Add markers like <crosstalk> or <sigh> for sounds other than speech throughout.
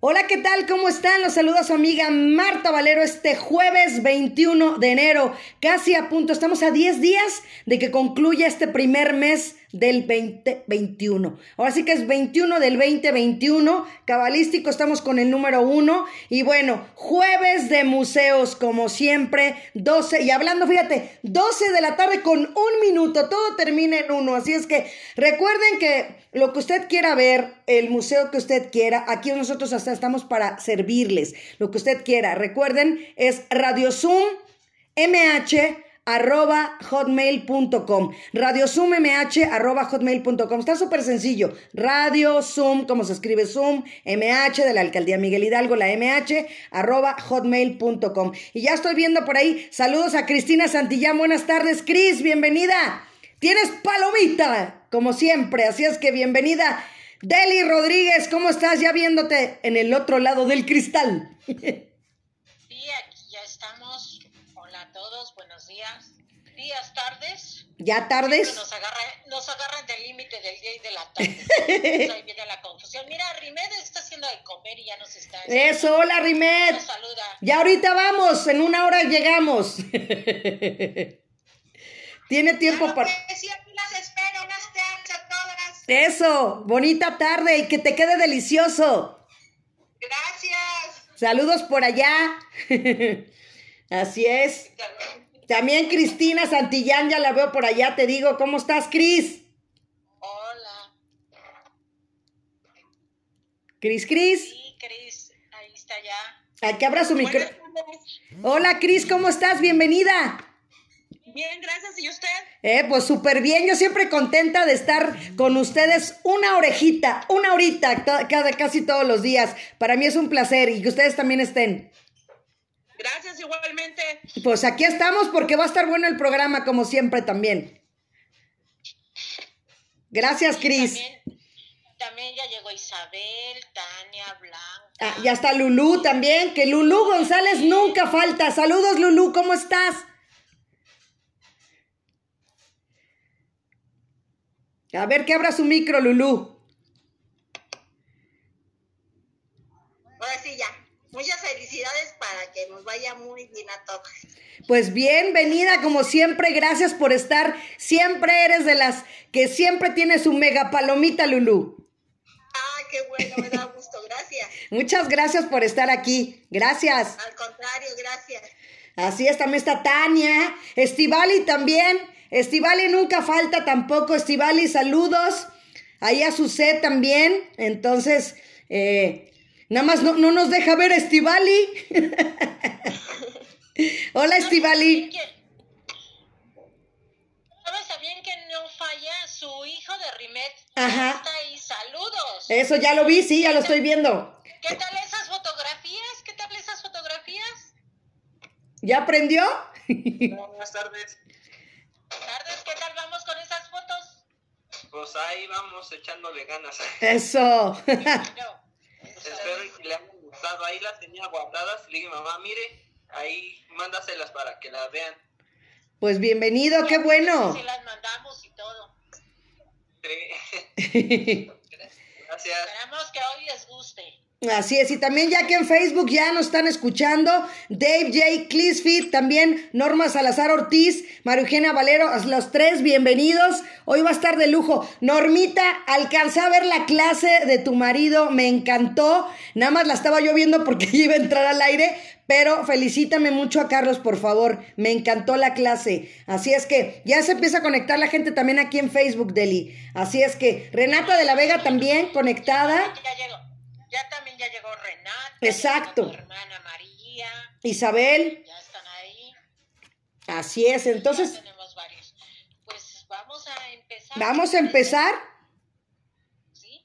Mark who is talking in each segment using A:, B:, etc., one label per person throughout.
A: Hola, ¿qué tal? ¿Cómo están? Los saluda su amiga Marta Valero este jueves 21 de enero, casi a punto, estamos a 10 días de que concluya este primer mes del 2021. Ahora sí que es 21 del 2021, cabalístico, estamos con el número 1 y bueno, jueves de museos como siempre, 12 y hablando, fíjate, 12 de la tarde con un minuto, todo termina en uno, así es que recuerden que lo que usted quiera ver, el museo que usted quiera, aquí nosotros hasta estamos para servirles, lo que usted quiera. Recuerden, es Radio Zoom MH arroba hotmail.com. Radio Zoom MH arroba hotmail.com. Está súper sencillo. Radio Zoom, como se escribe Zoom, MH de la alcaldía Miguel Hidalgo, la MH arroba hotmail.com. Y ya estoy viendo por ahí. Saludos a Cristina Santillán. Buenas tardes, Cris. Bienvenida. Tienes palomita, como siempre. Así es que bienvenida. Deli Rodríguez, ¿cómo estás? Ya viéndote en el otro lado del cristal. <laughs>
B: días, tardes.
A: ¿Ya tardes?
B: Nos, nos agarran del límite del día y de la tarde. <laughs> ahí viene la confusión. Mira, Rimed está haciendo de comer y ya nos está...
A: Eso, hola Rimed.
B: Nos saluda.
A: Ya ahorita vamos, en una hora llegamos. <laughs> Tiene tiempo
B: claro
A: para...
B: Sí, aquí las espero, unas todas.
A: Eso, bonita tarde y que te quede delicioso.
B: Gracias.
A: Saludos por allá. <laughs> Así es. También Cristina Santillán, ya la veo por allá, te digo, ¿cómo estás, Cris?
B: Hola.
A: Cris, Cris.
B: Sí, Cris, ahí está ya.
A: Aquí abra su micrófono. Hola, Cris, ¿cómo estás? Bienvenida.
B: Bien, gracias. ¿Y usted?
A: Eh, pues súper bien. Yo siempre contenta de estar con ustedes una orejita, una horita, cada, casi todos los días. Para mí es un placer y que ustedes también estén.
B: Gracias, igualmente.
A: Pues aquí estamos porque va a estar bueno el programa, como siempre también. Gracias, Cris.
B: También, también, ya llegó Isabel, Tania, Blanca.
A: Ah, ya está Lulú también, que Lulú González nunca falta. Saludos, Lulú, ¿cómo estás? A ver que abra su micro, Lulú.
B: Ahora sí, ya. Muchas felicidades para que nos vaya muy bien a todos.
A: Pues bienvenida, como siempre, gracias por estar. Siempre eres de las que siempre tiene su mega palomita, Lulú.
B: Ah, qué bueno, me da gusto, gracias. <laughs>
A: Muchas gracias por estar aquí. Gracias.
B: Al contrario, gracias.
A: Así es, también está Tania, Estivali también. Estivali nunca falta tampoco. Estivali, saludos. Ahí a su set también. Entonces, eh, Nada más no, no nos deja ver a Estivali. <laughs> Hola, Estivali.
B: ¿Sabes también que no falla su hijo de Rimet?
A: Ajá.
B: Está ahí, saludos.
A: Eso ya lo vi, sí, ya lo estoy viendo.
B: ¿Qué tal esas fotografías? ¿Qué tal esas fotografías?
A: ¿Ya aprendió?
C: Buenas tardes.
B: Tardes, ¿qué tal vamos con esas fotos?
C: Pues ahí vamos echándole ganas.
A: Eso.
C: Espero que le hayan gustado. Ahí las tenía guardadas. Le dije, mamá, mire, ahí mándaselas para que las vean.
A: Pues bienvenido, qué bueno.
B: Sí, las mandamos y todo.
C: Sí. <laughs> Gracias.
B: Esperamos que hoy les guste.
A: Así es, y también ya que en Facebook ya nos están escuchando, Dave J. Clisfit, también Norma Salazar Ortiz, María Eugenia Valero, los tres bienvenidos. Hoy va a estar de lujo. Normita, alcancé a ver la clase de tu marido, me encantó. Nada más la estaba yo viendo porque <laughs> iba a entrar al aire, pero felicítame mucho a Carlos, por favor. Me encantó la clase. Así es que ya se empieza a conectar la gente también aquí en Facebook, Deli. Así es que Renata de la Vega también conectada.
B: Ya llegó. Ya también ya llegó Renata.
A: Exacto.
B: Llegó hermana María.
A: Isabel.
B: Ya están ahí.
A: Así es, entonces.
B: Ya tenemos varios. Pues vamos a empezar.
A: Vamos a empezar.
B: Sí.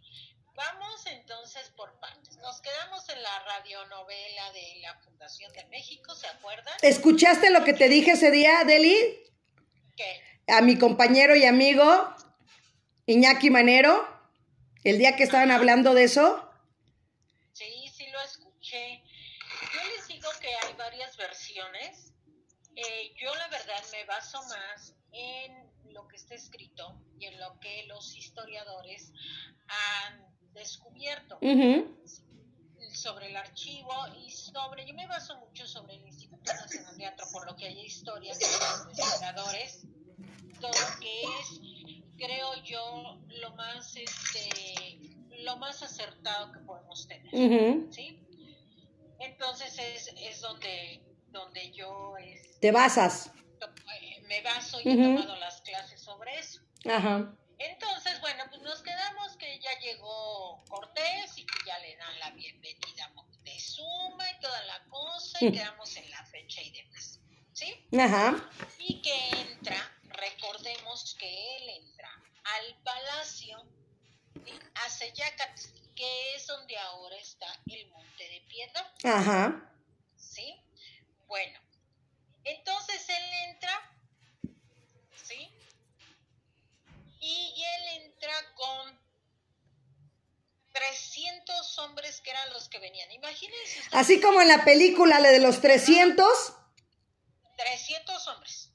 B: Vamos entonces por partes. Nos quedamos en la radionovela de la De México, ¿se acuerdan?
A: ¿Escuchaste lo que te dije ese día, Deli?
B: ¿Qué?
A: A mi compañero y amigo Iñaki Manero, el día que estaban hablando de eso.
B: Sí, sí lo escuché. Yo les digo que hay varias versiones. Eh, yo la verdad me baso más en lo que está escrito y en lo que los historiadores han descubierto.
A: Ujú.
B: Sobre el archivo y sobre, yo me baso mucho sobre el Instituto Nacional de Antropología y Historia, de los investigadores, todo que es, creo yo, lo más, este, lo más acertado que podemos tener. ¿sí? Entonces es, es donde, donde yo este,
A: Te basas.
B: eh, me baso y he tomado las clases sobre eso.
A: Ajá.
B: Entonces, bueno, pues nos quedamos que ya llegó Cortés y que ya le dan la bienvenida a Moctezuma y toda la cosa y quedamos en la fecha y demás, ¿sí?
A: Ajá.
B: Y que entra, recordemos que él entra al palacio ¿sí? a Seyacat, que es donde ahora está el Monte de Piedra,
A: Ajá.
B: ¿sí? Bueno, entonces él entra, ¿sí? Y con 300 hombres que eran los que venían. Imagínense ustedes,
A: Así como en la película, la de los 300.
B: 300 hombres.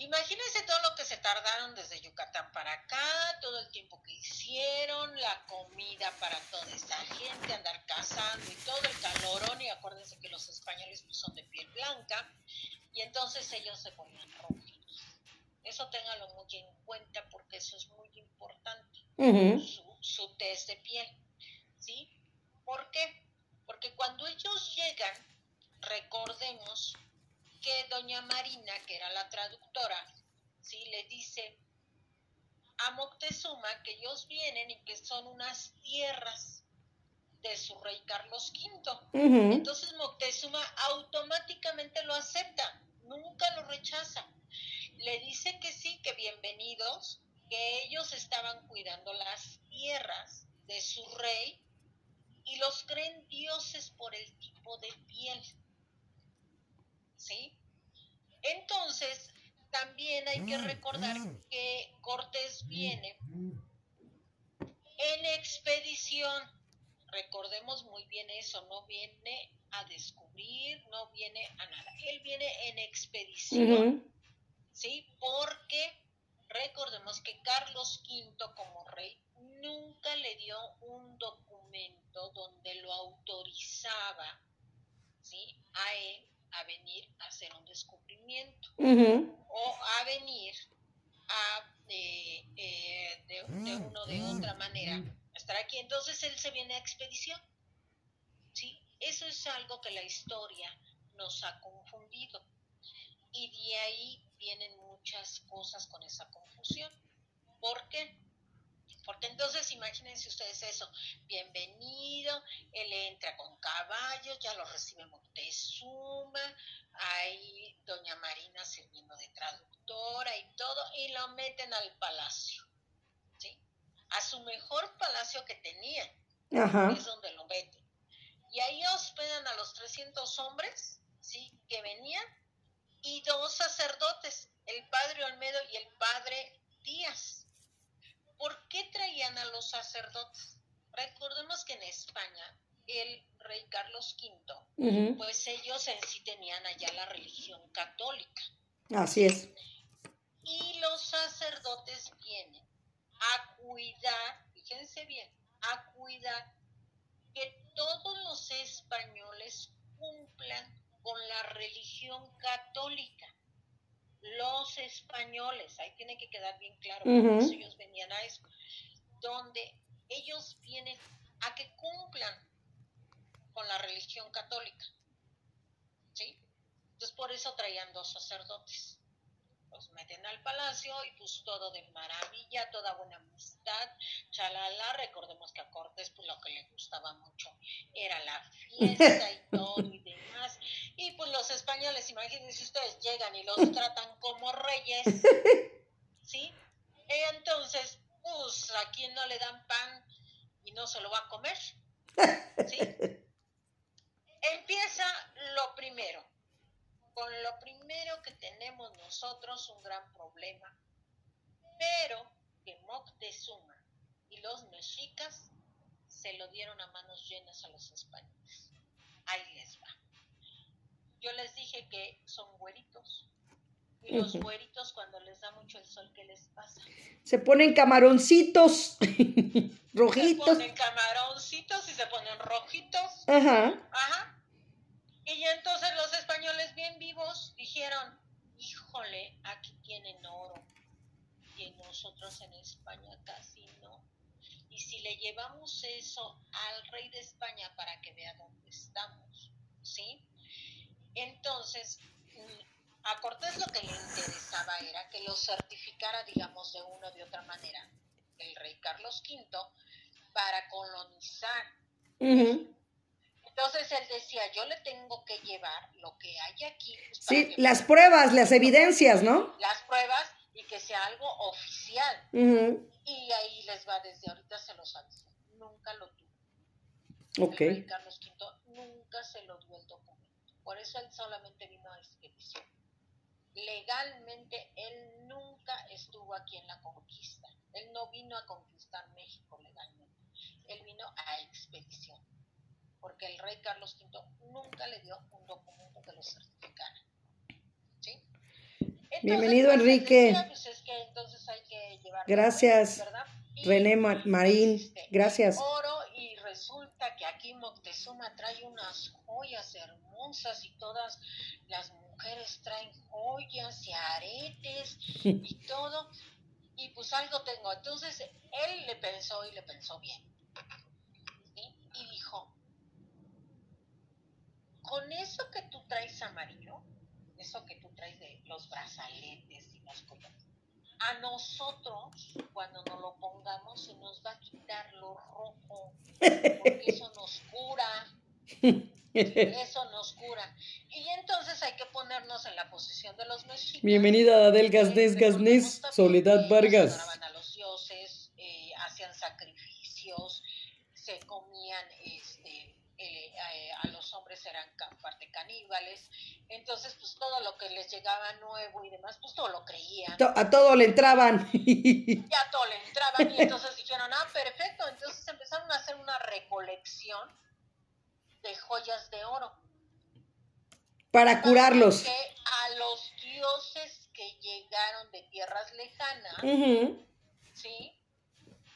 B: Imagínense todo lo que se tardaron desde Yucatán para acá, todo el tiempo que hicieron, la comida para toda esa gente, andar cazando y todo el calorón. Y acuérdense que los españoles pues, son de piel blanca y entonces ellos se ponían rojitos. Eso téngalo muy en cuenta porque eso es muy importante su, su test de piel. ¿Sí? ¿Por qué? Porque cuando ellos llegan, recordemos que doña Marina, que era la traductora, ¿sí? le dice a Moctezuma que ellos vienen y que son unas tierras de su rey Carlos V. Entonces Moctezuma automáticamente lo acepta, nunca lo rechaza. Le dice que sí, que bienvenidos, que ellos estaban cuidando las tierras de su rey y los creen dioses por el tipo de piel. ¿Sí? Entonces, también hay que recordar que Cortés viene en expedición. Recordemos muy bien eso, no viene a descubrir, no viene a nada. Él viene en expedición. ¿Sí? Porque recordemos que Carlos V como rey nunca le dio un documento donde lo autorizaba, ¿sí? A él a venir a hacer un descubrimiento o a venir a eh, eh, de, de una o de otra manera estar aquí. Entonces él se viene a expedición. ¿sí? Eso es algo que la historia nos ha confundido. Y de ahí vienen muchas cosas con esa confusión. ¿Por qué? Porque entonces imagínense ustedes eso, bienvenido, él entra con caballos, ya lo recibe Moctezuma, ahí doña Marina sirviendo de traductora y todo, y lo meten al palacio, ¿sí? A su mejor palacio que tenía,
A: Ajá.
B: es donde lo meten. Y ahí hospedan a los 300 hombres, ¿sí? Que venían, y dos sacerdotes, el padre Olmedo y el padre Díaz. ¿Por qué traían a los sacerdotes? Recordemos que en España el rey Carlos V, pues ellos en sí tenían allá la religión católica.
A: Así es.
B: Y los sacerdotes vienen a cuidar, fíjense bien, a cuidar que todos los españoles cumplan con la religión católica. Los españoles, ahí tiene que quedar bien claro,
A: Ujú.
B: pues ellos venían a eso, donde ellos vienen a que cumplan con la religión católica. ¿Sí? Entonces por eso traían dos sacerdotes los meten al palacio y pues todo de maravilla, toda buena amistad, chalala, recordemos que a Cortés pues lo que le gustaba mucho era la fiesta y <laughs> todo y demás, y pues los españoles, imagínense ustedes, llegan y los tratan como reyes, ¿sí? Entonces, pues a quien no le dan pan y no se lo va a comer, ¿sí? <laughs> Empieza lo primero, con lo primero que tenemos nosotros un gran problema, pero que Moctezuma y los mexicas se lo dieron a manos llenas a los españoles. Ahí les va. Yo les dije que son güeritos. Y los güeritos cuando les da mucho el sol, ¿qué les pasa?
A: Se ponen camaroncitos <laughs>
B: Se
A: rojitos.
B: ponen camaroncitos y se se ponen rojitos.
A: Ajá.
B: Ajá. Y entonces los españoles bien vivos dijeron, híjole, aquí tienen oro. Y nosotros en España casi no. Y si le llevamos eso al rey de España para que vea dónde estamos, ¿sí? Entonces, mm, a Cortés lo que le interesaba era que lo certificara, digamos, de una o de otra manera, el rey Carlos V, para colonizar. Entonces él decía, yo le tengo que llevar lo que hay aquí. pues,
A: Sí, las pruebas, las evidencias, ¿no?
B: las pruebas y que sea algo oficial. Y ahí les va desde ahorita, se los aviso. Nunca lo tuvo.
A: Ok.
B: El rey Carlos V nunca se lo dio el documento. Por eso él solamente vino a expedición. Legalmente, él nunca estuvo aquí en la conquista. Él no vino a conquistar México legalmente. Él vino a expedición. Porque el rey Carlos V nunca le dio un documento que lo certificara. ¿Sí? Entonces,
A: Bienvenido,
B: pues,
A: Enrique.
B: decía, pues, es que entonces hay que
A: Gracias. René Ma- Marín,
B: este,
A: gracias.
B: oro y resulta que aquí Moctezuma trae unas joyas hermosas y todas las mujeres traen joyas y aretes <laughs> y todo y pues algo tengo entonces él le pensó y le pensó bien ¿sí? y dijo con eso que tú traes amarillo eso que tú traes de los brazaletes y las collares a nosotros, cuando nos lo pongamos, se nos va a quitar lo rojo, porque eso nos cura, <laughs> eso nos cura. Y entonces hay que ponernos en la posición de los mexicas.
A: Bienvenida Adel Gaznés,
B: recordemos
A: Soledad Vargas.
B: adoraban a los dioses, eh, hacían sacrificios, se comían este, eh, eh, a los hombres eran ca- parte caníbales, entonces pues todo lo que les llegaba nuevo y demás, pues todo lo creían
A: A todo le entraban.
B: ya todo le entraban y entonces dijeron, ah, perfecto, entonces empezaron a hacer una recolección de joyas de oro.
A: Para curarlos.
B: Que a los dioses que llegaron de tierras lejanas,
A: Ujú.
B: ¿sí?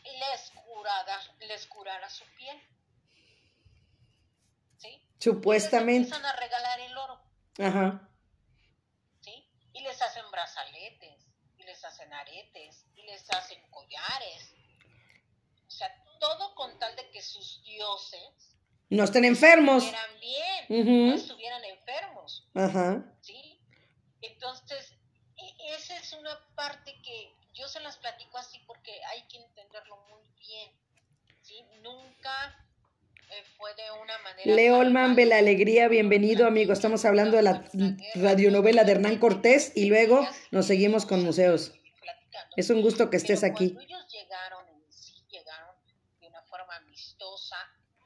B: Les curara, les curara su piel.
A: Supuestamente.
B: Les empiezan a regalar el oro,
A: Ajá.
B: ¿sí? Y les hacen brazaletes, y les hacen aretes, y les hacen collares. O sea, todo con tal de que sus dioses
A: No estén enfermos.
B: estuvieran bien, no estuvieran enfermos,
A: Ajá.
B: ¿sí? Entonces, e- esa es una parte que yo se las platico así porque hay que entenderlo muy bien, ¿sí? Nunca eh.
A: Leolman
B: salvaje.
A: Bela Alegría, bienvenido amigo. Estamos hablando de la radionovela de Hernán Cortés y luego nos seguimos con museos. Es un gusto que estés aquí.
B: Ellos llegaron en sí, llegaron de una forma amistosa,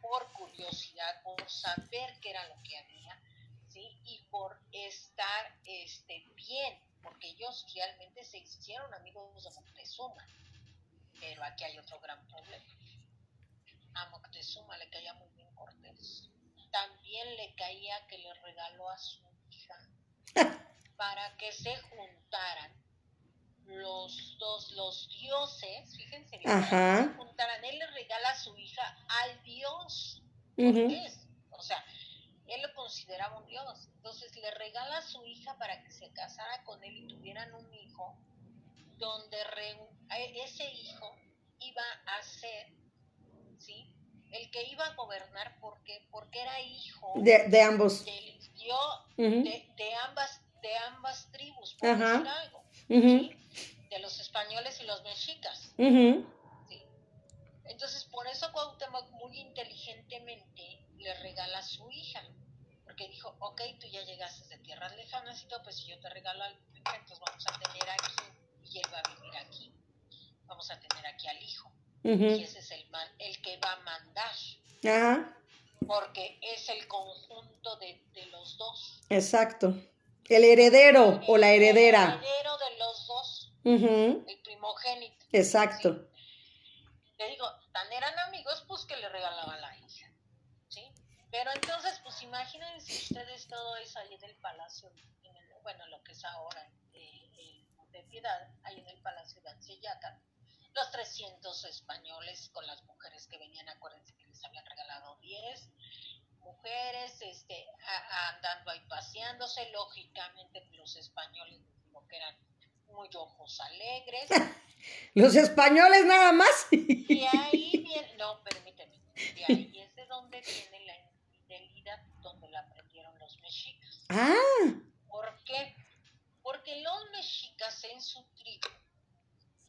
B: por curiosidad, por saber qué era lo que había, ¿sí? Y por estar este, bien, porque ellos realmente se hicieron amigos de Moctezuma. Pero aquí hay otro gran problema. A Moctezuma le caía muy bien Cortés. También le caía que le regaló a su hija <laughs> para que se juntaran los dos, los dioses, fíjense bien,
A: Ajá.
B: se juntaran, él le regala a su hija al dios. Cortés, o sea, él lo consideraba un dios, entonces le regala a su hija para que se casara con él y tuvieran un hijo, donde re- e- ese hijo iba a ser, ¿sí? El que iba a gobernar, porque Porque era hijo
A: De, de ambos.
B: del
A: Ujú.
B: de, de ambas de ambas tribus, por
A: Ajá.
B: decir algo, de los españoles y los mexicas. ¿sí? Entonces, por eso Cuauhtémoc muy inteligentemente le regala a su hija, porque dijo, ok, tú ya llegaste de tierras lejanas y todo, pues si yo te regalo al hija, entonces vamos a tener aquí, y él va a vivir aquí, vamos a tener aquí al hijo, y
A: Ujú.
B: ese es el, man- el que va a mandar,
A: Ajá.
B: porque es el conjunto de, de los dos.
A: Exacto. El heredero o la
B: El
A: heredera.
B: heredero de los dos,
A: Ujú.
B: el primogénito.
A: Exacto.
B: le digo, tan eran amigos, pues que le regalaba la hija, ¿sí? Pero entonces, pues imagínense ustedes todo eso ahí en el palacio, en el- bueno, lo que es ahora eh, eh, de Piedad, ahí en el palacio de Anseyaca, los 300 españoles con las mujeres que venían, acuérdense que les habían regalado mujeres este, a- andando ahí paseándose, lógicamente los españoles como que eran muy ojos alegres. <laughs>
A: Los españoles nada más.
B: Y ahí viene, no, permíteme, de ahí <laughs> es de donde viene la infidelidad, donde la aprendieron los mexicas.
A: Ah,
B: ¿Por qué? Porque los mexicas en su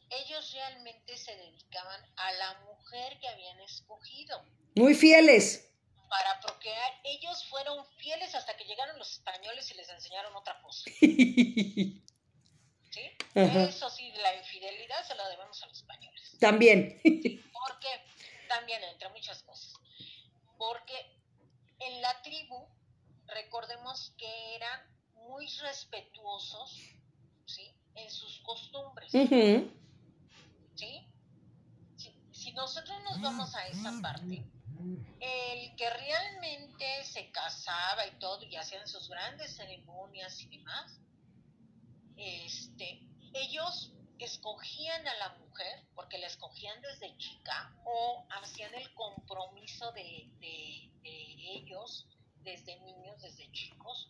B: ellos realmente se dedicaban a la mujer que habían escogido
A: muy fieles.
B: para procrear. Ellos fueron fieles hasta que llegaron los españoles y les enseñaron otra cosa. <laughs> ¿sí?
A: Ajá.
B: Eso sí, la infidelidad se la debemos a los españoles.
A: También. <laughs>
B: Porque también, entre muchas cosas, porque en la tribu, recordemos que eran muy respetuosos, ¿sí? En sus costumbres,
A: Ujú.
B: ¿Sí? Si, si nosotros nos vamos a esa parte, el que realmente se casaba y todo, y hacían sus grandes ceremonias y demás, este, ellos escogían a la mujer, porque la escogían desde chica, o hacían el compromiso de, de- de ellos desde niños, desde chicos,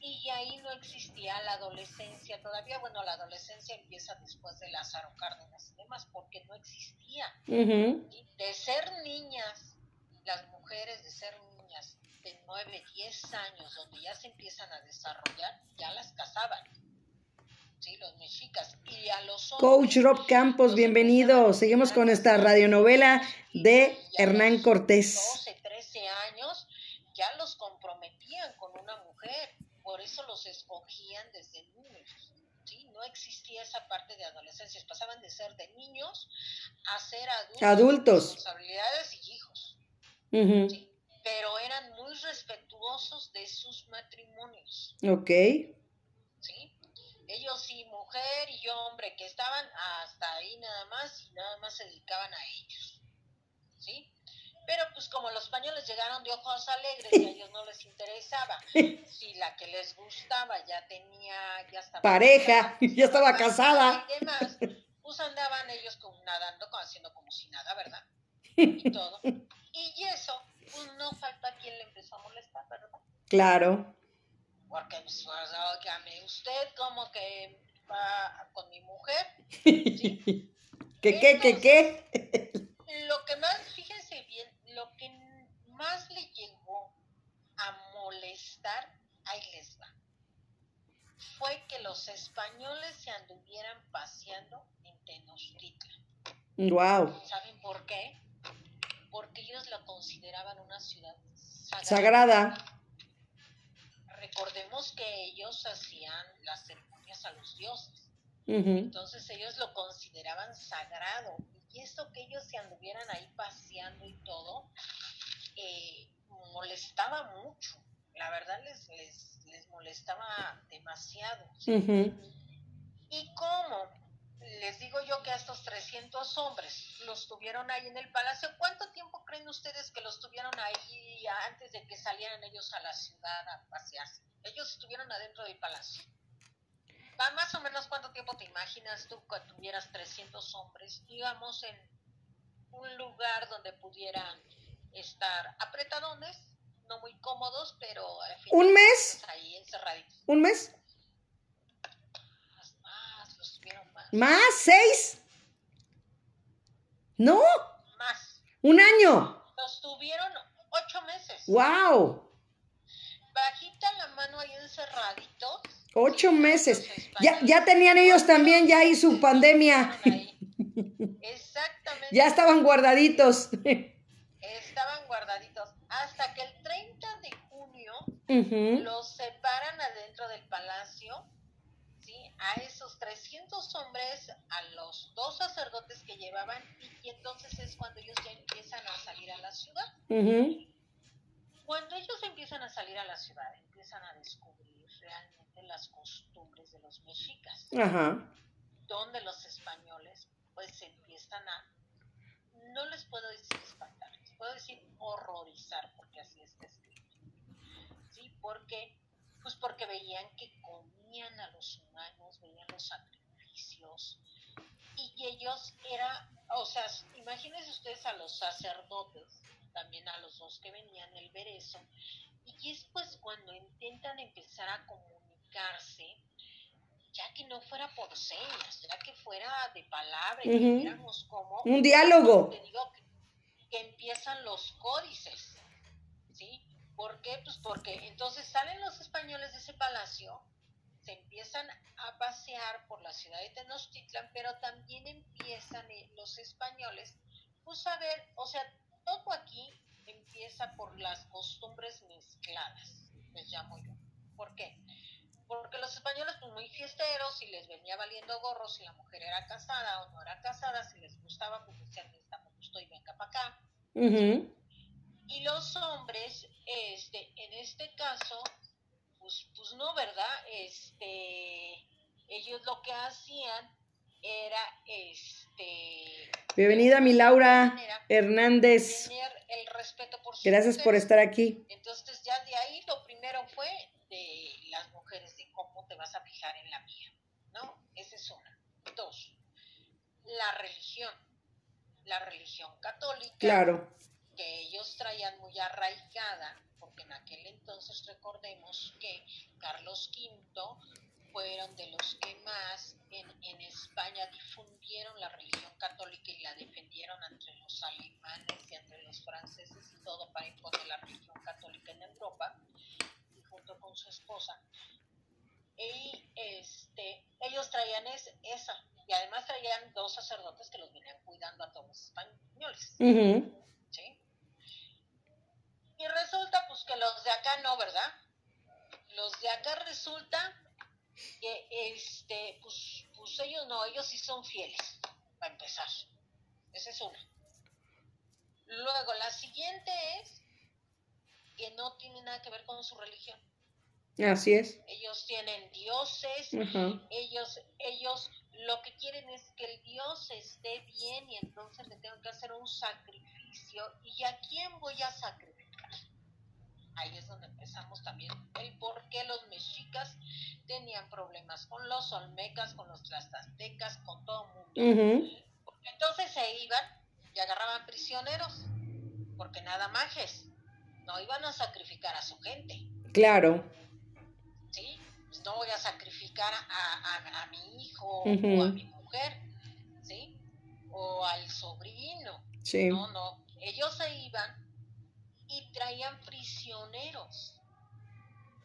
B: y ahí no existía la adolescencia todavía, bueno, la adolescencia empieza después de Lázaro Cárdenas y demás, porque no existía.
A: Ujú.
B: ¿sí? De ser niñas, las mujeres de ser niñas de 9, 10 años, donde ya se empiezan a desarrollar, ya las casaban. ¿sí? Los mexicas. Y a los hombres,
A: Coach Rob Campos, bienvenido. Seguimos con esta radionovela de Hernán Cortés.
B: 12, 13 años, ya los comprometían con una mujer. Por eso los escogían desde niños. ¿sí? No existía esa parte de adolescencia. Pasaban de ser de niños a ser adultos.
A: Adultos.
B: Responsabilidades y hijos. ¿sí? Pero eran muy respetuosos de sus matrimonios.
A: Ok.
B: ¿sí? Ellos sí, mujer y hombre, que estaban hasta ahí nada más y nada más se dedicaban a ellos, ¿sí? Pero pues como los españoles llegaron de ojos alegres y a ellos no les interesaba, <laughs> si la que les gustaba ya tenía, ya estaba
A: Pareja,
B: casada, <laughs>
A: ya estaba casada.
B: y demás, pues andaban ellos como nadando, haciendo como si nada, ¿verdad? <laughs> Y todo. Y eso, pues no falta quien le empezó a molestar, ¿verdad?
A: Claro.
B: Porque, pues, óigame, usted como que va con mi mujer.
A: ¿Qué, qué, qué, qué?
B: Lo que más, fíjense bien, lo que más le llegó a molestar, ahí les va, fue que los españoles se anduvieran paseando en Tenochtitlan.
A: Wow.
B: ¿Saben por qué? Porque ellos la consideraban una ciudad sagrada.
A: Sagrada.
B: Recordemos que ellos hacían las ceremonias a los dioses. Entonces ellos lo consideraban sagrado. Y esto que ellos se anduvieran ahí paseando y todo, eh, molestaba mucho. La verdad les, les, les molestaba demasiado. ¿Y cómo? Les digo yo que a estos 300 hombres los tuvieron ahí en el palacio. ¿Cuánto tiempo creen ustedes que los tuvieron ahí antes de que salieran ellos a la ciudad a pasearse? Ellos estuvieron adentro del palacio. Va más o menos cuánto tiempo te imaginas tú que tuvieras 300 hombres, digamos, en un lugar donde pudieran estar apretadones, no muy cómodos, pero al final,
A: ¿Un mes?
B: pues, ahí encerraditos.
A: ¿Un mes?
B: Más, más, los tuvieron más.
A: ¿Más? ¿Seis? ¿No?
B: Más.
A: ¿Un año?
B: Los tuvieron ocho meses.
A: ¡Wow!
B: Bajita la mano ahí encerraditos.
A: Ocho meses. Ya, ya tenían ellos también ya ahí su pandemia.
B: Exactamente.
A: Ya estaban <laughs> guardaditos.
B: Estaban guardaditos. Hasta que el 30 de junio los separan adentro del palacio. ¿sí? A esos 300 hombres, a los dos sacerdotes que llevaban, y, entonces es cuando ellos ya empiezan a salir a la ciudad.
A: Ujú.
B: Cuando ellos empiezan a salir a la ciudad, empiezan a descubrir realmente las costumbres de los mexicas,
A: Ajá.
B: donde los españoles pues se empiezan a, no les puedo decir espantar, les puedo decir horrorizar, porque así está escrito. ¿Sí? Porque, pues porque veían que comían a los humanos, veían los sacrificios, y ellos era, o sea, imagínense ustedes a los sacerdotes también a los dos que venían el ver eso. Y es pues cuando intentan empezar a comunicarse, ya que no fuera por señas, ya que fuera de palabra, y
A: Ujú.
B: viéramos cómo...
A: Un diálogo.
B: Te digo que, que empiezan los códices, ¿sí? ¿Por qué? Pues porque entonces salen los españoles de ese palacio, se empiezan a pasear por la ciudad de Tenochtitlan, pero también empiezan eh, los españoles, pues a ver, o sea, todo aquí empieza por las costumbres mezcladas, les llamo yo. ¿Por qué? Porque los españoles pues muy fiesteros y les venía valiendo gorro si la mujer era casada o no era casada, si les gustaba, pues decían, esta me gustó y venga para acá.
A: Ujú.
B: Y los hombres, este, en este caso, pues, pues no, ¿verdad? Este, ellos lo que hacían era, este,
A: Bienvenida, mi Laura Hernández.
B: tener el respeto por sus
A: Gracias por estar aquí.
B: Entonces ya de ahí lo primero fue de las mujeres, de cómo te vas a fijar en la mía, ¿no? Esa es una. Dos, la religión, la religión católica,
A: Claro.
B: que ellos traían muy arraigada, porque en aquel entonces recordemos que Carlos V fueron de los que más en, en España difundieron la religión católica y la defendieron entre los alemanes y entre los franceses y todo para imponer la religión católica en Europa, y junto con su esposa. Y este, ellos traían es- esa, y además traían dos sacerdotes que los venían cuidando a todos los españoles. ¿sí? Y resulta pues que los de acá no, ¿verdad? Los de acá resulta que este, pues, pues ellos no, ellos sí son fieles, para empezar. Esa es una. Luego, la siguiente es que no tiene nada que ver con su religión.
A: Así es.
B: Ellos tienen dioses, ellos, ellos lo que quieren es que el Dios esté bien y entonces le tengo que hacer un sacrificio. ¿Y a quién voy a sacrificar? Ahí es donde empezamos también el por qué los mexicas tenían problemas con los olmecas, con los tlaxcaltecas, con todo el mundo. Porque entonces se iban y agarraban prisioneros, porque nada majes, no iban a sacrificar a su gente.
A: Claro.
B: ¿sí? Pues no voy a sacrificar a, a- a mi hijo o a mi mujer, ¿sí? O al sobrino.
A: Sí.
B: No, no. Ellos se iban y traían prisioneros.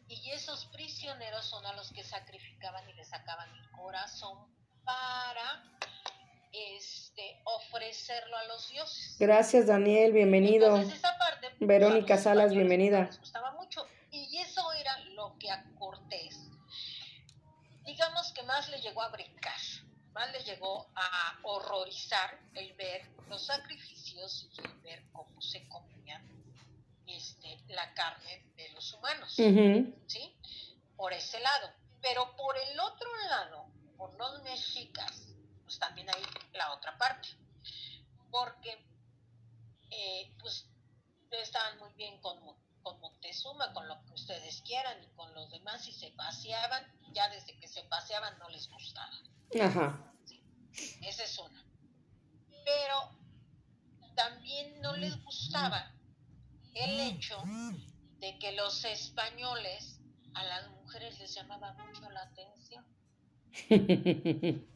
B: Y esos prisioneros son a los que sacrificaban y le sacaban el corazón para este ofrecerlo a los dioses.
A: Gracias, Daniel. Bienvenido.
B: Entonces, esa parte,
A: Verónica Salas, bienvenida.
B: Les gustaba mucho. Y eso era lo que a Cortés, digamos que más le llegó a brincar, más le llegó a horrorizar el ver los sacrificios y el ver cómo se comía este, la carne de los humanos. ¿sí? Por ese lado. Pero por el otro lado, por los mexicas, pues también hay la otra parte. Porque, eh, pues, estaban muy bien con, con Montezuma, con lo que ustedes quieran y con los demás, y se paseaban, ya desde que se paseaban no les gustaba.
A: Ajá.
B: Esa es una. Pero también no les gustaba el hecho de que los españoles a las mujeres les llamaba mucho la atención. <laughs>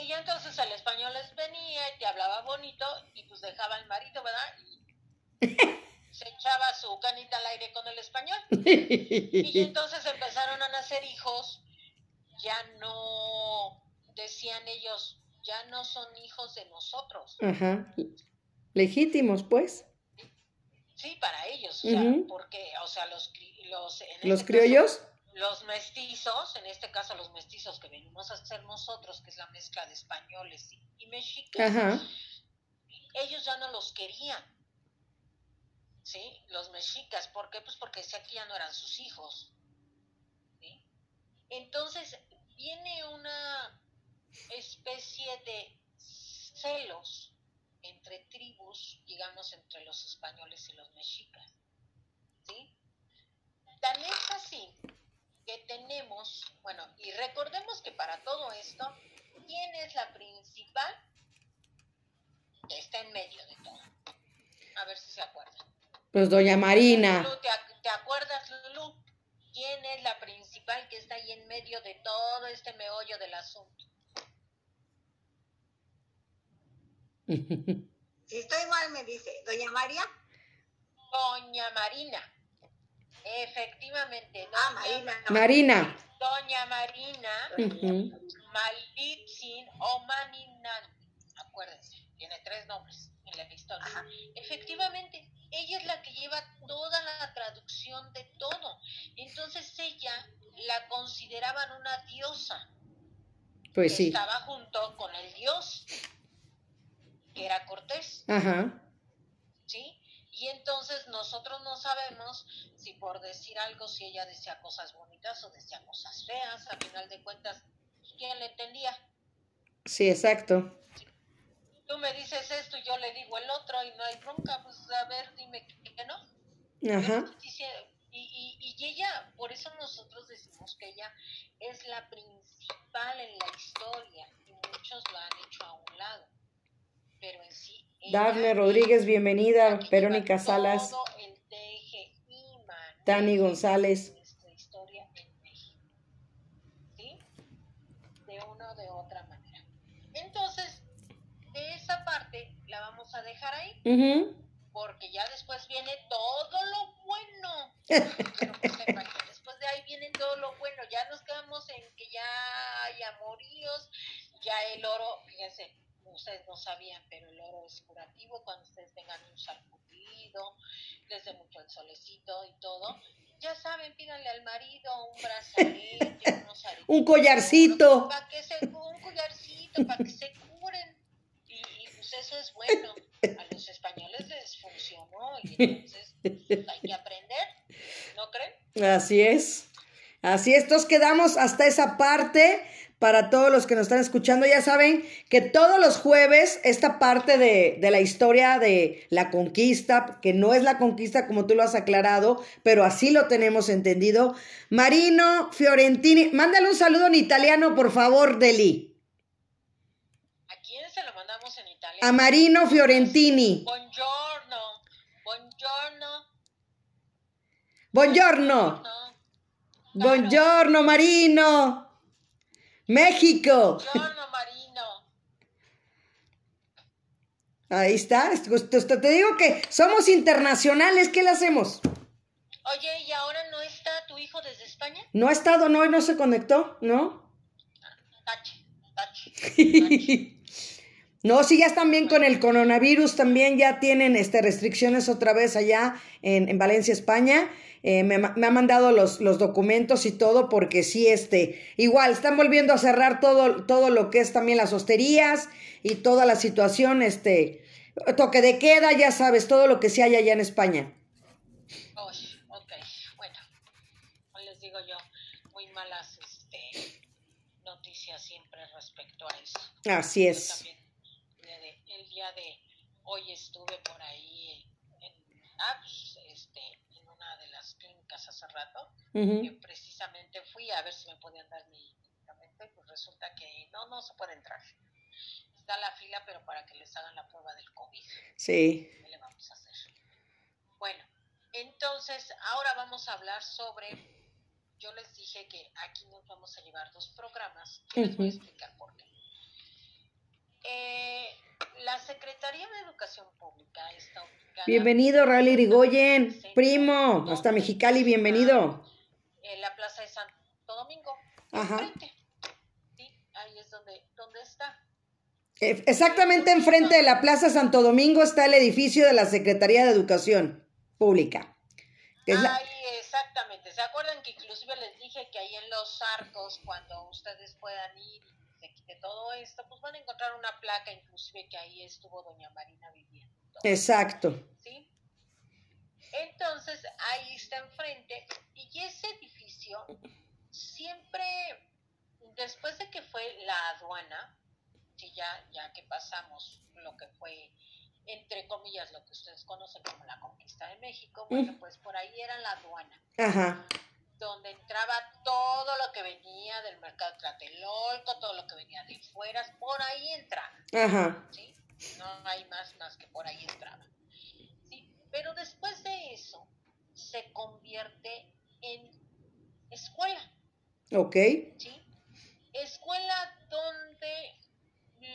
B: Y ya entonces el español les venía y te hablaba bonito y pues dejaba al marido, ¿verdad? Y se echaba su canita al aire con el español. Y entonces empezaron a nacer hijos, ya no, decían ellos, ya no son hijos de nosotros.
A: Ajá. Legítimos, pues.
B: Sí, para ellos, o sea, porque, o sea, los, los, en
A: Los
B: este
A: criollos.
B: caso, los mestizos, en este caso los mestizos que venimos a hacer nosotros, que es la mezcla de españoles y, y mexicas,
A: Ajá.
B: ellos ya no los querían. ¿Sí? Los mexicas, ¿por qué? Pues porque decía que ya no eran sus hijos. ¿Sí? Entonces, viene una especie de celos entre tribus, digamos, entre los españoles y los mexicas. ¿Sí? Tan es así que tenemos, bueno, y recordemos que para todo esto, ¿quién es la principal? Que está en medio de todo. A ver si se acuerdan.
A: Pues doña Marina.
B: ¿te, ac- te acuerdas, Lulu? ¿Quién es la principal que está ahí en medio de todo este meollo del asunto?
D: Si estoy mal, me dice, doña María.
B: Doña Marina. Efectivamente.
D: Ah, Marina.
A: Marina.
B: Doña Marina
A: Ujú.
B: Malitzin o Maninan. Acuérdense, tiene tres nombres en la historia.
D: Ajá.
B: Efectivamente, ella es la que lleva toda la traducción de todo. Entonces ella la consideraban una diosa.
A: Pues
B: que
A: sí.
B: Estaba junto con el dios, que era Cortés.
A: Ajá.
B: ¿sí? Y entonces nosotros no sabemos si por decir algo, si ella decía cosas bonitas o decía cosas feas, a final de cuentas, ¿quién le entendía?
A: Sí, exacto.
B: Tú me dices esto y yo le digo el otro y no hay bronca, pues a ver, dime que, no.
A: Ajá.
B: Y, y, y ella, por eso nosotros decimos que ella es la principal en la historia y muchos la han hecho a un lado. Pero en sí...
A: Dafne Rodríguez, bienvenida. Verónica Salas. Tani González.
B: Nuestra historia en México. ¿Sí? De una o de otra manera. Entonces, de esa parte la vamos a dejar ahí, porque ya después viene todo lo bueno. <laughs> Quiero que sepan que después de ahí viene todo lo bueno. Ya nos quedamos en que ya hay amoríos, ya el oro, fíjense, ustedes no sabían, pero el oro es curativo cuando ustedes tengan un sarpullido, les dé mucho el solecito y todo. Ya saben, pídanle al marido un brazalete, <laughs> unos aretes,
A: Un collarcito.
B: Para que se, un collarcito, para que se curen. Y, y pues eso es bueno. A los españoles les funcionó y entonces pues, hay que aprender, ¿no creen?
A: Así es. Así es, entonces quedamos hasta esa parte. Para todos los que nos están escuchando, ya saben que todos los jueves esta parte de, de la historia de la conquista, que no es la conquista como tú lo has aclarado, pero así lo tenemos entendido. Marino Fiorentini, mándale un saludo en italiano, por favor, Deli.
B: ¿A quién se lo mandamos en Italia?
A: A Marino Fiorentini.
B: Buongiorno, buongiorno,
A: Buongiorno.
B: no.
A: Buongiorno, Marino. México.
B: Marino.
A: Ahí está. Te digo que somos internacionales. ¿Qué le hacemos?
B: Oye, ¿y ahora no está tu hijo desde España?
A: No ha estado, no, no se conectó, ¿no? <laughs> No, sí, ya están bien con el coronavirus, también ya tienen este, restricciones otra vez allá en, en Valencia, España. Eh, me, me ha mandado los, los documentos y todo porque sí, este, igual, están volviendo a cerrar todo, todo lo que es también las hosterías y toda la situación, este, toque de queda, ya sabes, todo lo que se hay allá en España.
B: Ok, bueno, les digo yo, muy malas este, noticias siempre respecto a eso.
A: Así
B: Yo
A: es.
B: también, el día de hoy estuve por ahí en, ah, pues, este, en una de las rato, que precisamente fui a ver si me podían dar mi medicamento y pues resulta que no, no se puede entrar. Está la fila, pero para que les hagan la prueba del COVID.
A: Sí.
B: ¿Qué le vamos a hacer? Bueno, entonces ahora vamos a hablar sobre, yo les dije que aquí nos vamos a llevar dos programas, que les voy a explicar por qué. Eh, la Secretaría de Educación Pública está ubicada
A: Bienvenido, Rally Rigoyen, primo, hasta Mexicali, bienvenido.
B: en la Plaza de Santo Domingo.
A: Ajá.
B: enfrente. Sí, ahí es donde, donde está.
A: Eh, Exactamente enfrente de la Plaza Santo Domingo está el edificio de la Secretaría de Educación Pública. que es la-
B: Ahí, exactamente. ¿Se acuerdan que inclusive les dije que ahí en los arcos, cuando ustedes puedan ir y todo esto, pues van a encontrar una placa, inclusive que ahí estuvo doña Marina viviendo.
A: Exacto.
B: ¿Sí? Entonces, ahí está enfrente. Y ese edificio siempre, después de que fue la aduana, ya, ya que pasamos lo que fue, entre comillas, lo que ustedes conocen como la conquista de México, bueno, pues por ahí era la aduana
A: Ajá.
B: Donde entraba todo lo que venía del mercado Tlatelolco, todo lo que venía de fuera, por ahí entraba,
A: Ajá.
B: ¿sí? No hay más más que por ahí entraba. ¿sí? Pero después de eso se convierte en escuela,
A: Ok.
B: ¿sí? Escuela donde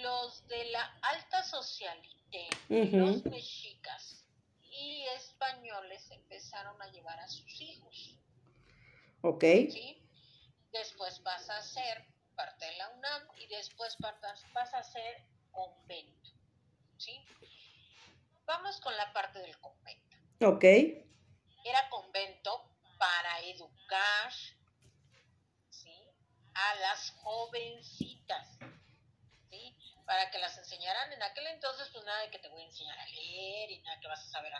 B: los de la alta socialité, los mexicas y españoles empezaron a llevar a sus hijos,
A: Ok.
B: ¿sí? Después vas a ser parte de la UNAM y después vas, a ser convento, ¿sí? Vamos con la parte del convento.
A: Ok.
B: Era convento para educar, ¿sí? A las jovencitas, ¿sí? Para que las enseñaran en aquel entonces, pues nada de que te voy a enseñar a leer y nada que vas a saber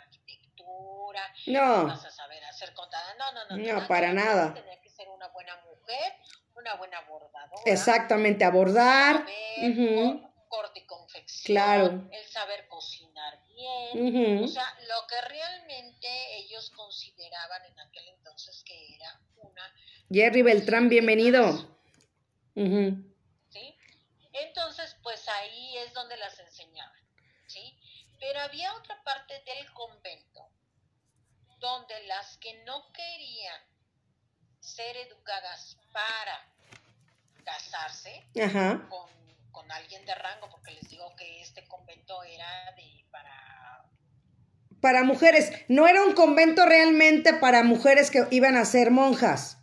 B: arquitectura,
A: No.
B: vas a saber hacer contada. No, no, no.
A: No, para
B: que
A: nada.
B: Tenía que ser una buena mujer, una buena bordadora.
A: Exactamente, abordar.
B: saber
A: Ujú.
B: co- corte y confección.
A: Claro.
B: El saber cocinar bien.
A: Ujú.
B: O sea, lo que realmente ellos consideraban en aquel entonces que era una,
A: Jerry Beltrán, bienvenido. Ujú.
B: ¿sí? Entonces, pues ahí es donde las enseñaban, ¿sí? Pero había otra parte del convento donde las que no querían ser educadas para casarse
A: Ajá.
B: con, con alguien de rango, porque les digo que este convento era de para
A: Para mujeres. No era un convento realmente para mujeres que iban a ser monjas.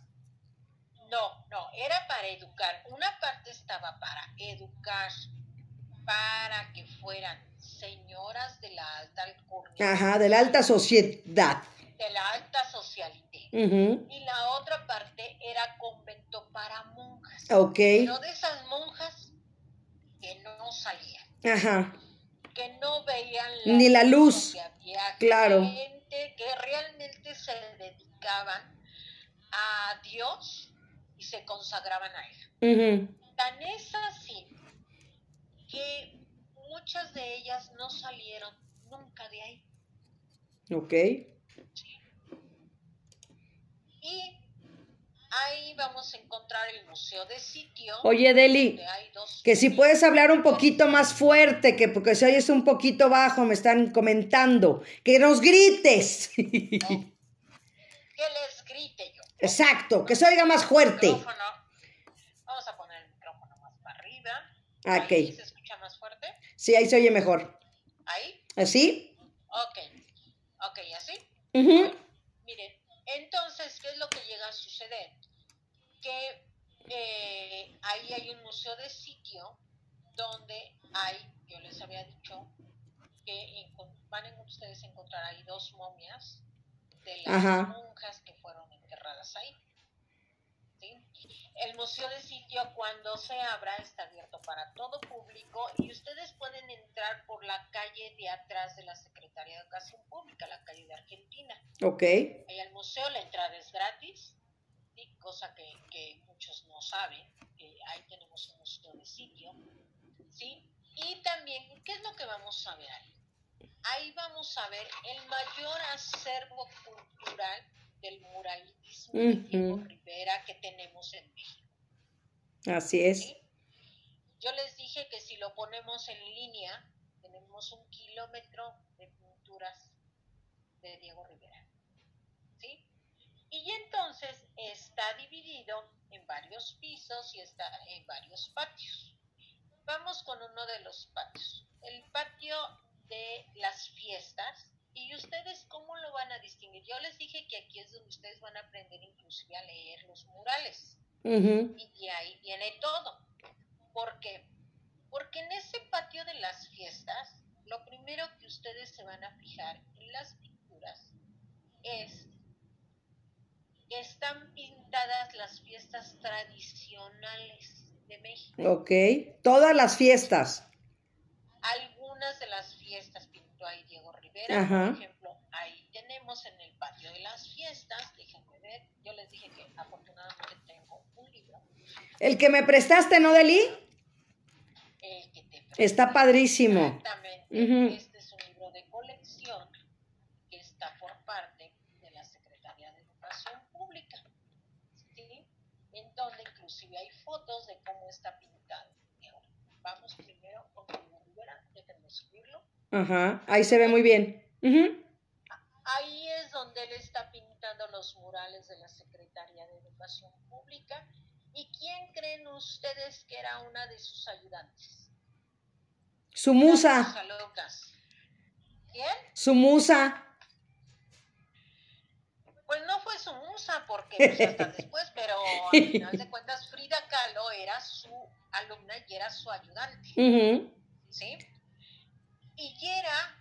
B: No, no, era para educar. Una parte estaba para educar, para que fueran señoras de la alta alcurnia,
A: Ajá, de la alta sociedad.
B: De la alta socialité. Y la otra parte era convento para monjas.
A: Ok.
B: Pero de esas monjas que no salían,
A: Ajá.
B: que no veían
A: Ni la luz.
B: había
A: Claro.
B: gente que realmente se dedicaban a Dios y se consagraban a él.
A: Ujú.
B: Tan es así que muchas de ellas no salieron nunca de ahí.
A: Ok.
B: Y ahí vamos a encontrar el museo de sitio.
A: Oye, Deli, que si puedes hablar un poquito más fuerte, que porque si oyes un poquito bajo, me están comentando. Que nos grites. <laughs>
B: Que les grite yo.
A: Exacto, que se oiga más fuerte.
B: Vamos a poner el micrófono más para arriba.
A: Ok.
B: Ahí se escucha más fuerte.
A: Sí, ahí se oye mejor.
B: Ahí.
A: ¿Así?
B: Ok. Ok, así.
A: Ujú.
B: Miren, entonces, ¿qué es lo que llega a suceder? Que eh, ahí hay un museo de sitio donde hay, yo les había dicho, que van a ustedes encontrar ahí dos momias de las
A: Ajá.
B: monjas que fueron enterradas ahí. ¿sí? El museo de sitio cuando se abra está abierto para todo público y ustedes pueden entrar por la calle de atrás de la Secretaría de Educación Pública, la calle de Argentina.
A: Ok.
B: Ahí al museo la entrada es gratis. Cosa que, que muchos no saben, que ahí tenemos un museo de sitio. ¿sí? Y también, ¿qué es lo que vamos a ver ahí? Ahí vamos a ver el mayor acervo cultural del muralismo de Diego. Rivera que tenemos en México.
A: Así es.
B: ¿sí? Yo les dije que si lo ponemos en línea, tenemos un kilómetro de pinturas de Diego Rivera. ¿Sí? Y entonces está dividido en varios pisos y está en varios patios. Vamos con uno de los patios. El patio de las fiestas. ¿Y ustedes cómo lo van a distinguir? Yo les dije que aquí es donde ustedes van a aprender inclusive a leer los murales y de ahí viene todo. ¿Por qué? Porque en ese patio de las fiestas, lo primero que ustedes se van a fijar en las pinturas es están pintadas las fiestas tradicionales de México.
A: Ok. Todas las fiestas.
B: Algunas de las fiestas pintó ahí Diego Rivera,
A: Ajá.
B: por ejemplo, ahí tenemos en el patio de las fiestas, déjenme ver, yo les dije que afortunadamente tengo un libro
A: El que me prestaste, ¿no, Deli?
B: el que te
A: Está padrísimo.
B: Exactamente.
A: Ujú.
B: Este es un libro de colección que está por parte de la Secretaría de Educación Pública. ¿sí? En donde inclusive hay fotos de cómo está pintado. Vamos primero con Rivera, déjenme subirlo.
A: Ajá. Ahí se ve muy bien. Ujú.
B: donde él está pintando los murales de la Secretaría de Educación Pública. ¿Y quién creen ustedes que era una de sus ayudantes?
A: Su musa.
B: ¿Quién?
A: Su musa.
B: Pues no fue su musa, porque pues, hasta <laughs> después, pero al final de cuentas Frida Kahlo era su alumna y era su ayudante. ¿sí? Y era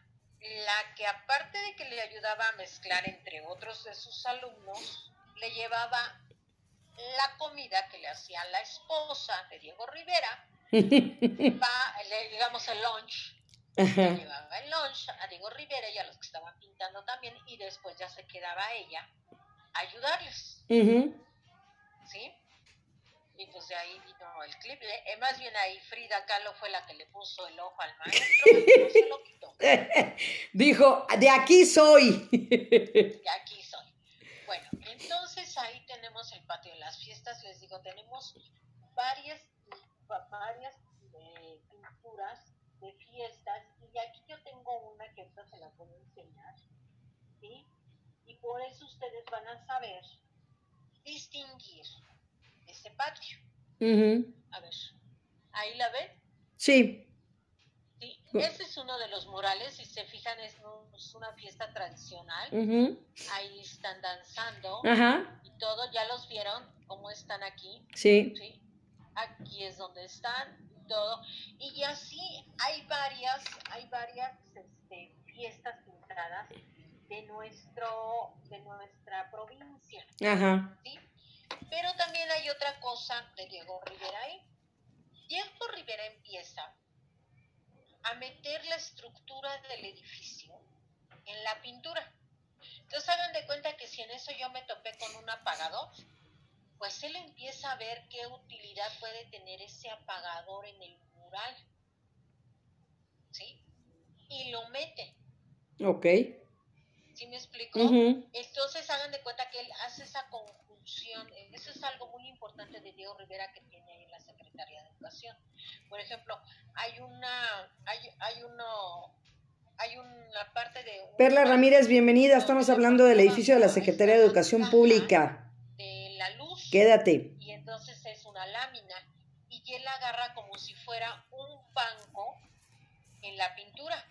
B: la que aparte de que le ayudaba a mezclar entre otros de sus alumnos, le llevaba la comida que le hacía la esposa de Diego Rivera, <laughs> pa- le- digamos el lunch, le llevaba el lunch a Diego Rivera y a los que estaban pintando también, y después ya se quedaba ella ayudarles,
A: Ujú.
B: ¿sí? Y pues de ahí vino el clip. Eh, más bien ahí Frida Kahlo fue la que le puso el ojo al maestro, <laughs> se lo quitó. <laughs>
A: Dijo, de aquí soy. <laughs>
B: Y aquí soy. Bueno, entonces ahí tenemos el patio de las fiestas. Les digo, tenemos varias, va- varias eh, pinturas de fiestas. Y aquí yo tengo una que ahorita se las voy a enseñar. ¿sí? Por eso ustedes van a saber distinguir este patio. A ver, ¿ahí la ven?
A: Sí.
B: Sí, este es uno de los murales. Si se fijan, es, un- es una fiesta tradicional. Ahí están danzando.
A: Ajá.
B: y todo, ya los vieron cómo están aquí,
A: Sí.
B: ¿sí? Aquí es donde están, y todo. Y así hay varias, hay varias este, fiestas pintadas de nuestro, de nuestra provincia,
A: Ajá.
B: ¿sí? Pero también hay otra cosa de Diego Rivera ahí. Diego Rivera empieza a meter la estructura del edificio en la pintura. Entonces hagan de cuenta que si en eso yo me topé con un apagador, pues él empieza a ver qué utilidad puede tener ese apagador en el mural. ¿Sí? Y lo mete.
A: Ok.
B: ¿Sí me explico? Entonces hagan de cuenta que él hace esa conjunción. Eso es algo muy importante de Diego Rivera que tiene ahí en la Secretaría de Educación. Por ejemplo, hay una, hay, hay uno, hay una parte de un-
A: Perla Ramírez, bienvenida. Estamos hablando del edificio de la Secretaría de Educación Pública.
B: de la luz.
A: Quédate.
B: y entonces es una lámina y él agarra como si fuera un banco en la pintura.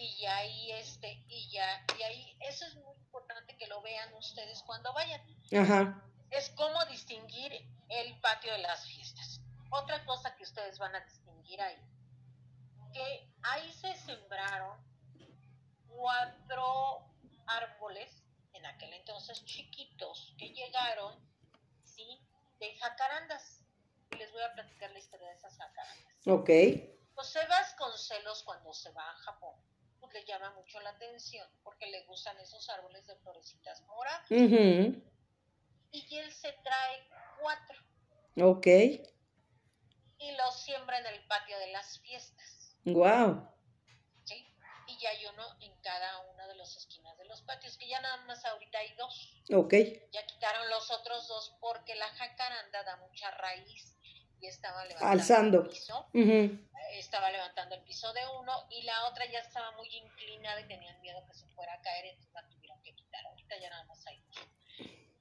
B: Y ahí este y ya y ahí eso es muy importante que lo vean ustedes cuando vayan
A: Ajá.
B: es cómo distinguir el patio de las fiestas otra cosa que ustedes van a distinguir ahí que ahí se sembraron cuatro árboles en aquel entonces chiquitos que llegaron, ¿sí? De jacarandas. Y les voy a platicar la historia de esas jacarandas.
A: Ok.
B: José Vasconcelos cuando se va a Japón, pues le llama mucho la atención porque le gustan esos árboles de florecitas moradas. Y él se trae cuatro
A: Ok.
B: y los siembra en el patio de las fiestas.
A: Wow.
B: ¿sí? Y ya hay uno en cada una de las esquinas de los patios, que ya nada más ahorita hay dos.
A: Ok.
B: Ya quitaron los otros dos porque la jacaranda da mucha raíz y estaba levantando
A: Alzando.
B: el piso. Estaba levantando el piso de uno y la otra ya estaba muy inclinada y tenían miedo que se fuera a caer, entonces la tuvieron que quitar. Ahorita ya nada más hay.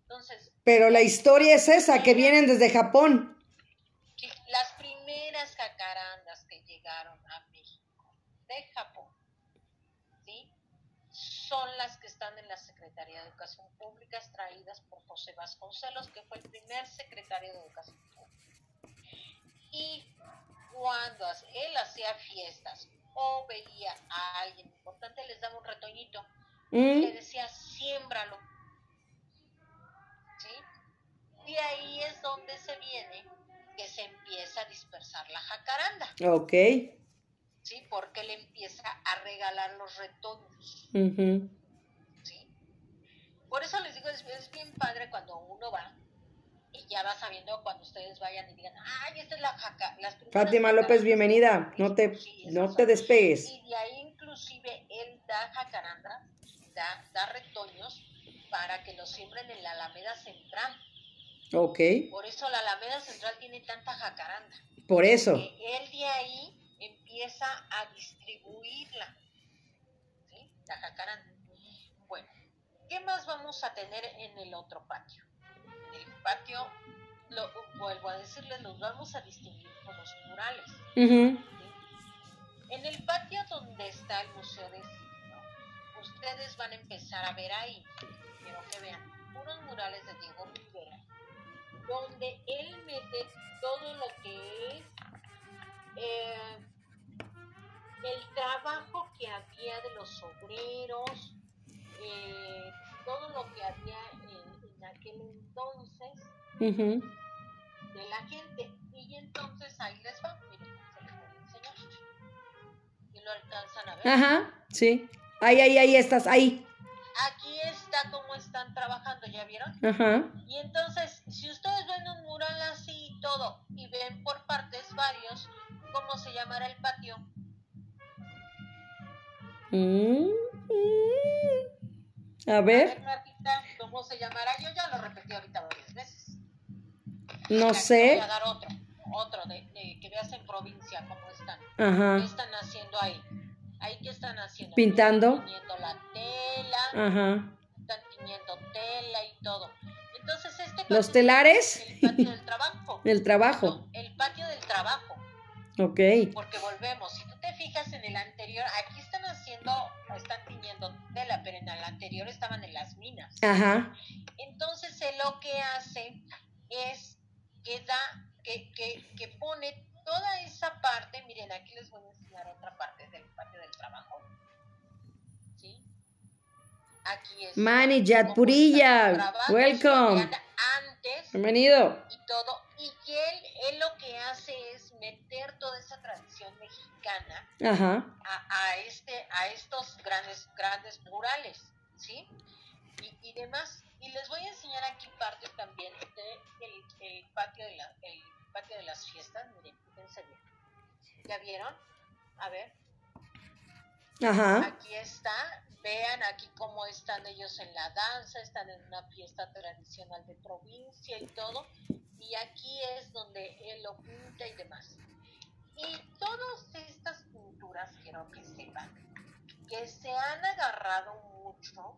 B: Entonces,
A: Pero la historia es esa, que vienen desde Japón.
B: las primeras jacarandas que llegaron a México de Japón, ¿sí? Son las que están en la Secretaría de Educación Pública, traídas por José Vasconcelos, que fue el primer secretario de Educación Pública. Y cuando él hacía fiestas o veía a alguien importante, les daba un retoñito y le
A: Mm.
B: decía, siémbralo. ¿Sí? Y ahí es donde se viene que se empieza a dispersar la jacaranda,
A: Ok.
B: ¿sí? Porque él empieza a regalar los retoños,
A: Ujú.
B: ¿sí? Por eso les digo, es, es bien padre cuando uno va ya va sabiendo cuando ustedes vayan y digan, ay, esta es la jaca. Las
A: Fátima López,
B: jacarandas".
A: bienvenida. No te,
B: Sí,
A: no te despegues.
B: Y de ahí inclusive él da jacaranda, da, da retoños para que los siembren en la Alameda Central.
A: Ok.
B: Por eso la Alameda Central tiene tanta jacaranda.
A: Por eso.
B: Él de ahí empieza a distribuirla, ¿sí? La jacaranda. vamos a tener en el otro patio. En el patio, lo, vuelvo a decirles, los vamos a distinguir con los murales. En el patio donde está el Museo de Cine, ustedes van a empezar a ver ahí, quiero que vean, unos murales de Diego Rivera, donde él mete todo lo que es eh, el trabajo que había de los obreros, eh, todo lo que había en, en aquel entonces de la gente. Y entonces ahí les va, miren, se les voy a enseñar. Y lo alcanzan a ver.
A: Ajá, sí. Ahí, ahí, ahí estás, ahí.
B: Aquí está cómo están trabajando, ¿ya vieron?
A: Ajá.
B: Y entonces, si ustedes ven un mural así y todo, y ven por partes varios, ¿cómo se llamará el patio?
A: Mm, mm. A
B: A
A: ver,
B: ver, Martita, ¿cómo se llamará? Yo ya lo repetí ahorita varias veces.
A: no
B: te
A: sé.
B: Voy a dar otro, otro de, de que veas en provincia cómo están. ¿Qué
A: Ajá,
B: están haciendo ahí? ¿Ahí qué están haciendo?
A: Pintando.
B: Están tiñendo la tela,
A: ajá.
B: están tiñendo tela y todo. Entonces, este
A: ¿Los telares?
B: es El patio del trabajo. <laughs>
A: El trabajo.
B: No, el patio del trabajo.
A: Ok.
B: Porque volvemos, si tú te fijas en el anterior, aquí están haciendo, están tiñendo tela, pero en el anterior estaban en las minas.
A: Ajá.
B: Entonces él lo que hace es que da, que, que, que pone toda esa parte, miren, aquí les voy a enseñar otra parte del patio del trabajo. ¿Sí? Aquí es. Cómo
A: Yatpurilla, welcome.
B: Antes
A: Bienvenido.
B: y todo. Y que él, él lo que hace es meter toda esa tradición mexicana
A: Ajá.
B: a, a este a estos grandes grandes murales sí y, y demás. Y les voy a enseñar aquí parte también de el, el patio de la, el patio de las fiestas. Miren fíjense bien. Ya vieron a ver.
A: Ajá.
B: aquí está. Vean aquí cómo están ellos en la danza están en una fiesta tradicional de provincia y todo y aquí es donde él lo pinta y demás y todas estas pinturas quiero que sepan que se han agarrado mucho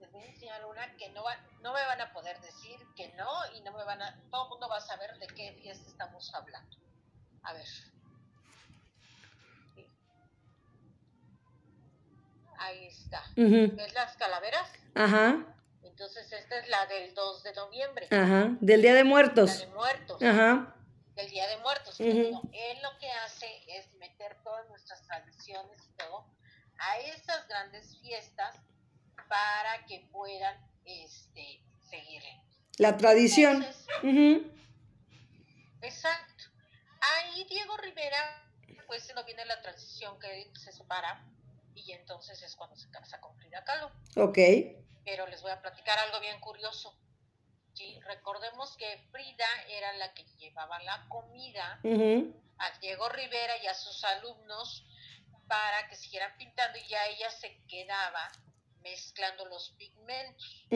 B: les voy a enseñar una que no va, no me van a poder decir que no y no me van a todo el mundo va a saber de qué fiesta estamos hablando a ver ahí está
A: Ujú.
B: ¿Ves las calaveras?
A: Ajá.
B: Entonces esta es la del 2 de noviembre,
A: Ajá. Del Día de
B: la
A: Muertos.
B: de muertos,
A: Ajá.
B: del Día de Muertos.
A: Ujú.
B: Bueno, él lo que hace es meter todas nuestras tradiciones y todo a esas grandes fiestas para que puedan este, seguirle.
A: La tradición.
B: Entonces. Exacto. Ahí Diego Rivera, pues no viene la transición que se separa y entonces es cuando se casa con Frida Kahlo.
A: Ok.
B: Pero les voy a platicar algo bien curioso. Sí, recordemos que Frida era la que llevaba la comida a Diego Rivera y a sus alumnos para que siguieran pintando y ya ella se quedaba mezclando los pigmentos.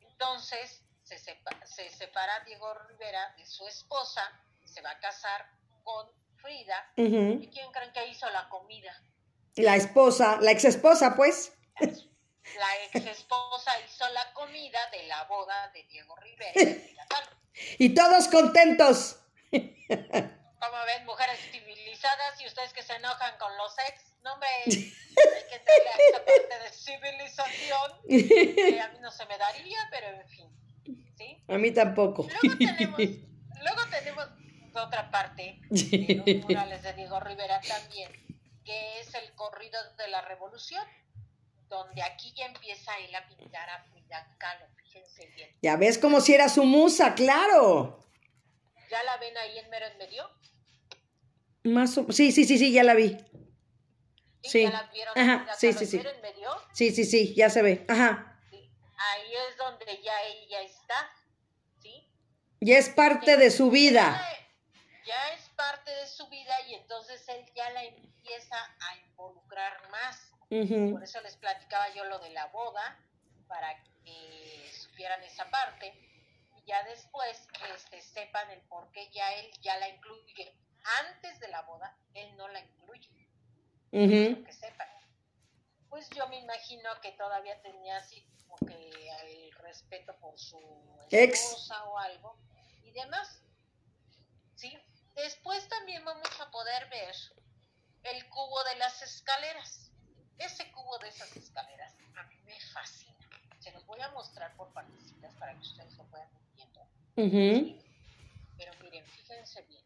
B: Entonces se, sepa- se separa Diego Rivera de su esposa, se va a casar con Frida. ¿Y quién creen que hizo la comida?
A: La esposa, la ex esposa, pues.
B: la ex esposa hizo la comida de la boda de Diego Rivera <laughs> y
A: todos contentos.
B: Como ven, mujeres civilizadas y ustedes que se enojan con los ex, no me <laughs> hay que darle a esa parte de civilización que a mí no se me daría, pero en fin, ¿sí?
A: A mí tampoco.
B: Luego tenemos, luego tenemos otra parte <laughs> de los murales de Diego Rivera también, que es el corrido de la revolución, donde aquí ya empieza él a pintar a Frida Kahlo, fíjense bien.
A: Ya ves como si era su musa, claro.
B: ¿Ya la ven ahí en mero en medio?
A: Más o- Sí, sí, sí, sí, ya la vi. Sí.
B: ¿Ya la vieron
A: Ajá,
B: Frida
A: sí,
B: Kahlo
A: sí,
B: en
A: sí.
B: mero en medio?
A: Sí, sí, sí, ya se ve. Ajá.
B: Sí. Ahí es donde ya ella está, ¿sí?
A: Ya es parte de su vida.
B: Ya, ya es parte de su vida y entonces él ya la empieza a involucrar más. Por eso les platicaba yo lo de la boda, para que supieran esa parte. Y ya después este, sepan el por qué ya él ya la incluye. Antes de la boda, él no la incluye.
A: Ujú.
B: Que sepan. pues yo me imagino que todavía tenía así como que el respeto por su
A: Ex.
B: esposa o algo y demás. ¿Sí? Después también vamos a poder ver el cubo de las escaleras. Ese cubo de esas escaleras a mí me fascina. Se los voy a mostrar por partecitas para que ustedes lo puedan ir viendo. Pero miren, fíjense bien.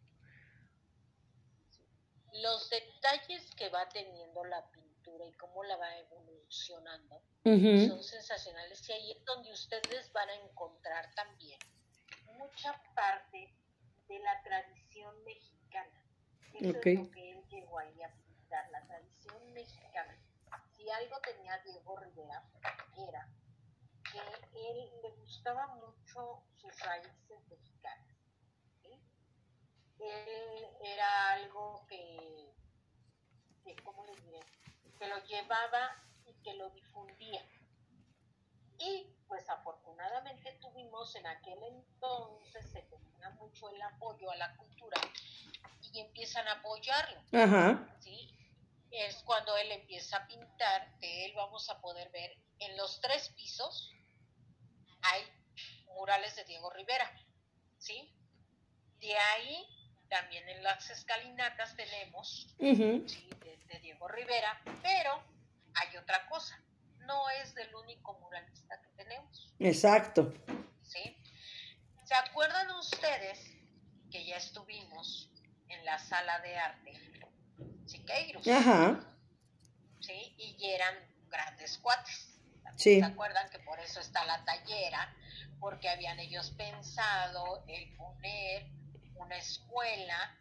B: Los detalles que va teniendo la pintura y cómo la va evolucionando son sensacionales. Y ahí es donde ustedes van a encontrar también mucha parte de la tradición mexicana. Eso es lo que él llegó ahí a pintar, la tradición mexicana. Si algo tenía Diego Rivera, era que él le gustaba mucho sus raíces mexicanas. ¿sí? Él era algo que, que, ¿cómo les diré? Que lo llevaba y que lo difundía. Y pues afortunadamente tuvimos en aquel entonces, se tenía mucho el apoyo a la cultura y empiezan a apoyarlo.
A: Ajá.
B: ¿sí? Es cuando él empieza a pintar, de él vamos a poder ver en los tres pisos hay murales de Diego Rivera, ¿sí? De ahí también en las escalinatas tenemos. De, de Diego Rivera, pero hay otra cosa, no es del único muralista que tenemos,
A: Exacto.
B: ¿sí? ¿Se acuerdan ustedes que ya estuvimos en la sala de arte Siqueiros?
A: Ajá.
B: ¿sí? Y eran grandes cuates.
A: Sí.
B: ¿Se acuerdan que por eso está la tallera? Porque habían ellos pensado el poner una escuela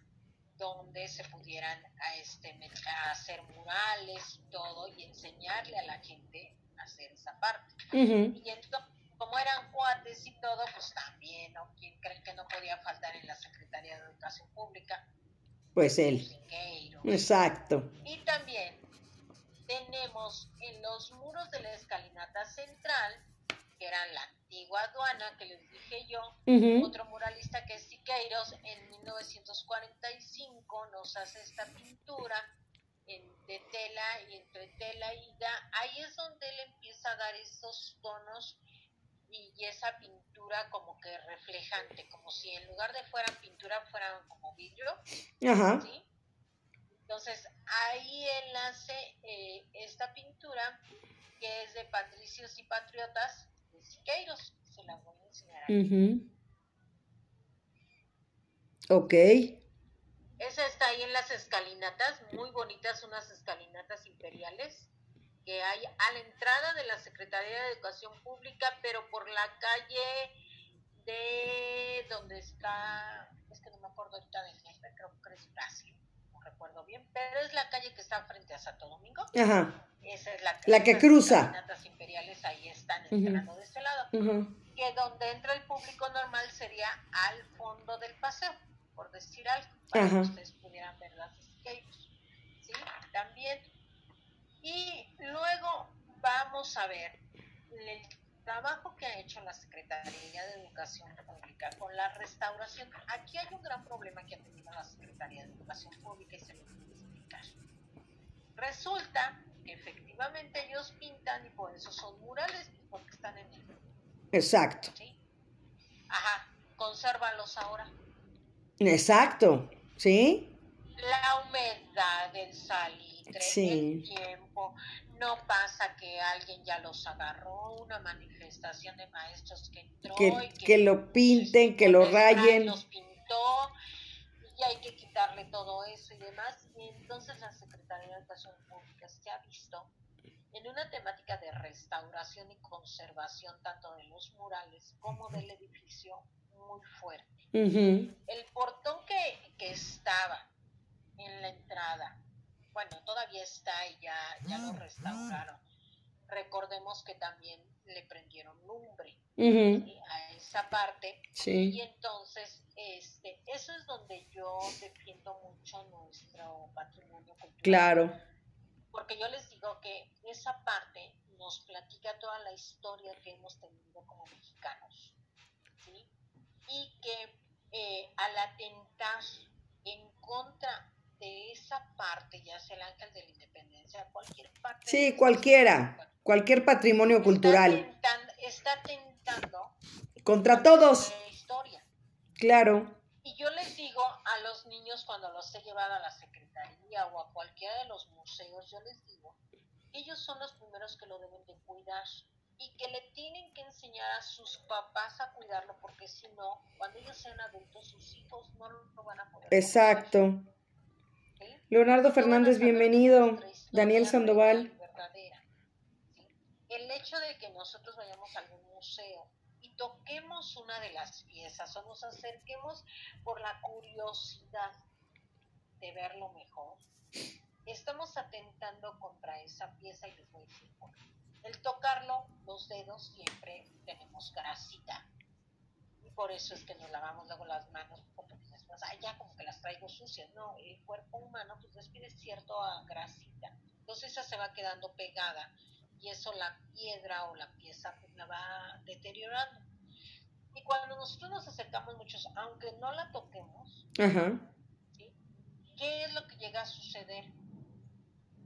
B: donde se pudieran a este, a hacer murales y todo y enseñarle a la gente a hacer esa parte. Y entonces, como eran cuates y todo, pues también, ¿no? ¿Quién cree que no podía faltar en la Secretaría de Educación Pública?
A: Pues él. Exacto.
B: Y también tenemos en los muros de la escalinata central, que eran la antigua aduana, que les dije yo, otro muralista que es Siqueiros, en 1945 nos hace esta pintura en- de tela y entre tela y da. Ahí es donde él empieza a dar esos tonos y, y esa pintura como que reflejante, como si en lugar de fueran pintura fueran como vidrio.
A: Ajá.
B: ¿sí? Entonces, ahí él hace eh, esta pintura que es de Patricios y Patriotas de Siqueiros. Se la voy a enseñar aquí.
A: Ujú. Ok.
B: Esa está ahí en las escalinatas, muy bonitas, unas escalinatas imperiales que hay a la entrada de la Secretaría de Educación Pública, pero por la calle de donde está, es que no me acuerdo ahorita del nombre, creo que es Brasil, no recuerdo bien, pero es la calle que está frente a Santo Domingo.
A: Ajá.
B: Esa es la,
A: La que cruza.
B: imperiales ahí están entrando de este lado que donde entra el público normal sería al fondo del paseo, por decir algo, para que ustedes pudieran ver las skates. ¿Sí? También. Y luego vamos a ver el trabajo que ha hecho la Secretaría de Educación Pública con la restauración. Aquí hay un gran problema que ha tenido la Secretaría de Educación Pública y se lo voy a explicar. Resulta que efectivamente ellos pintan y por eso son murales, porque están en el
A: Exacto.
B: ¿sí? Ajá, consérvalos ahora.
A: Exacto. ¿Sí?
B: La humedad, el salitre,
A: Sí.
B: el tiempo. No pasa que alguien ya los agarró, una manifestación de maestros que entró
A: Que-
B: y
A: que lo pinten, que lo rayen.
B: Los pintó y hay que quitarle todo eso y demás. Y entonces la Secretaría de Educación Pública se ha visto en una temática de restauración y conservación tanto de los murales como del edificio muy fuerte. El portón que, que estaba en la entrada, bueno, todavía está y ya, ya lo restauraron. Recordemos que también le prendieron lumbre. ¿sí? a esa parte y entonces este, eso es donde yo defiendo mucho nuestro patrimonio cultural.
A: Claro.
B: Porque yo les digo que esa parte nos platica toda la historia que hemos tenido como mexicanos. ¿sí? Y que eh, al atentar en contra de esa parte, ya sea el Ángel de la Independencia, cualquier parte.
A: Sí, cualquiera, cualquier patrimonio
B: está
A: cultural.
B: tentan- Está tentando
A: Contra todos,
B: historia.
A: claro.
B: Y yo les digo a los niños cuando los he llevado a la secretaría o a cualquiera de los museos, yo les digo, ellos son los primeros que lo deben de cuidar y que le tienen que enseñar a sus papás a cuidarlo porque si no, cuando ellos sean adultos, sus hijos no lo van a poder. cuidar,
A: Exacto.
B: ¿sí?
A: Leonardo Fernández, bienvenido. Daniel Sandoval.
B: y verdadera, ¿sí? El hecho de que nosotros vayamos a algún museo y toquemos una de las piezas o nos acerquemos por la curiosidad de verlo mejor, estamos atentando contra esa pieza y les voy a decir. El tocarlo, los dedos siempre tenemos grasita. Por eso es que nos lavamos luego las manos, porque pues después, ay, ya como que las traigo sucias. No, el cuerpo humano pues despide cierto a grasita. Entonces esa se va quedando pegada y eso la piedra o la pieza pues, la va deteriorando. Y cuando nosotros nos acercamos muchos, aunque no la toquemos. ¿qué es lo que llega a suceder?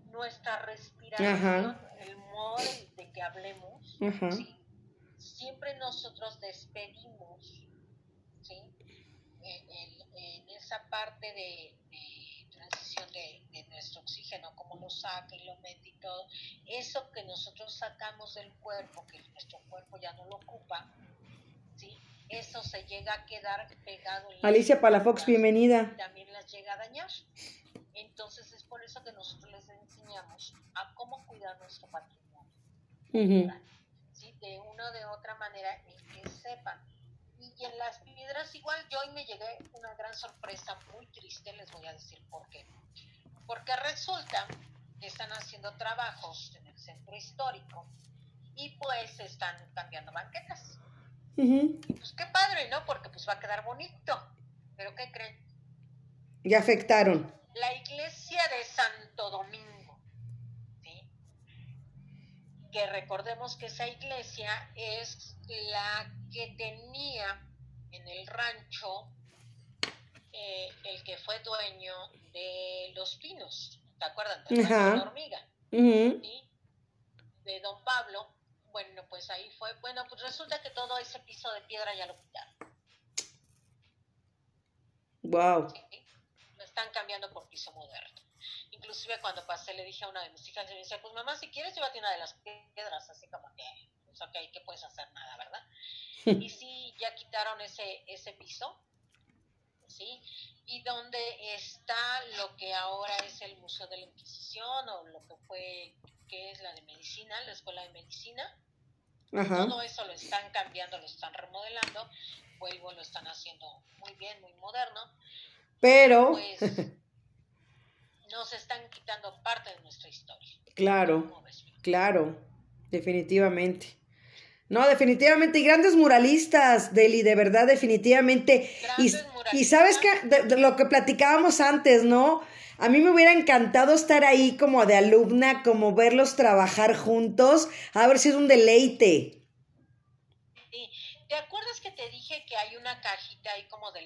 B: Nuestra respiración,
A: Ajá.
B: el modo de, que hablemos. Siempre nosotros despedimos, ¿sí? En, en- en esa parte de, de transición de, de nuestro oxígeno, como lo saca y lo mete y todo, eso que nosotros sacamos del cuerpo, que nuestro cuerpo ya no lo ocupa, ¿sí? Eso se llega a quedar pegado. en
A: Alicia Palafox, bienvenida.
B: y también las llega a dañar. Entonces es por eso que nosotros les enseñamos a cómo cuidar nuestro patrimonio.
A: Ujú.
B: ¿sí? De una o de otra manera el que sepan. Y en las piedras igual yo hoy me llegué una gran sorpresa muy triste, les voy a decir por qué. Porque resulta que están haciendo trabajos en el centro histórico y pues están cambiando banquetas.
A: Ujú.
B: Y pues qué padre, ¿no? Porque pues va a quedar bonito. Pero ¿qué creen?
A: Ya afectaron.
B: la iglesia de Santo Domingo, ¿sí? Que recordemos que esa iglesia es la que tenía en el rancho eh, el que fue dueño de los pinos, ¿te acuerdan? Rancho
A: Ajá.
B: de la hormiga. De don Pablo. Bueno, pues ahí fue. Bueno, pues resulta que todo ese piso de piedra ya lo quitaron.
A: Wow.
B: ¿sí? Lo están cambiando por piso moderno. Inclusive cuando pasé le dije a una de mis hijas, y me dice, pues mamá, si quieres llévate una de las piedras, así como que, pues ok, ¿qué puedes hacer? Nada, ¿verdad? <laughs> y sí, ya quitaron ese, ese piso, ¿sí? Y donde está lo que ahora es el Museo de la Inquisición o lo que fue, que es la de medicina, la Escuela de Medicina,
A: Ajá.
B: todo eso lo están cambiando, lo están remodelando, vuelvo, lo están haciendo muy bien, muy moderno,
A: Pero,
B: pues <laughs> nos están quitando parte de nuestra historia.
A: claro, claro, definitivamente. No, definitivamente, y grandes muralistas, Deli, de verdad, definitivamente. Y, y sabes que de, de lo que platicábamos antes, ¿no? A mí me hubiera encantado estar ahí como de alumna, como verlos trabajar juntos, a ver si es un deleite.
B: Sí. ¿Te acuerdas que te dije que hay una cajita ahí como de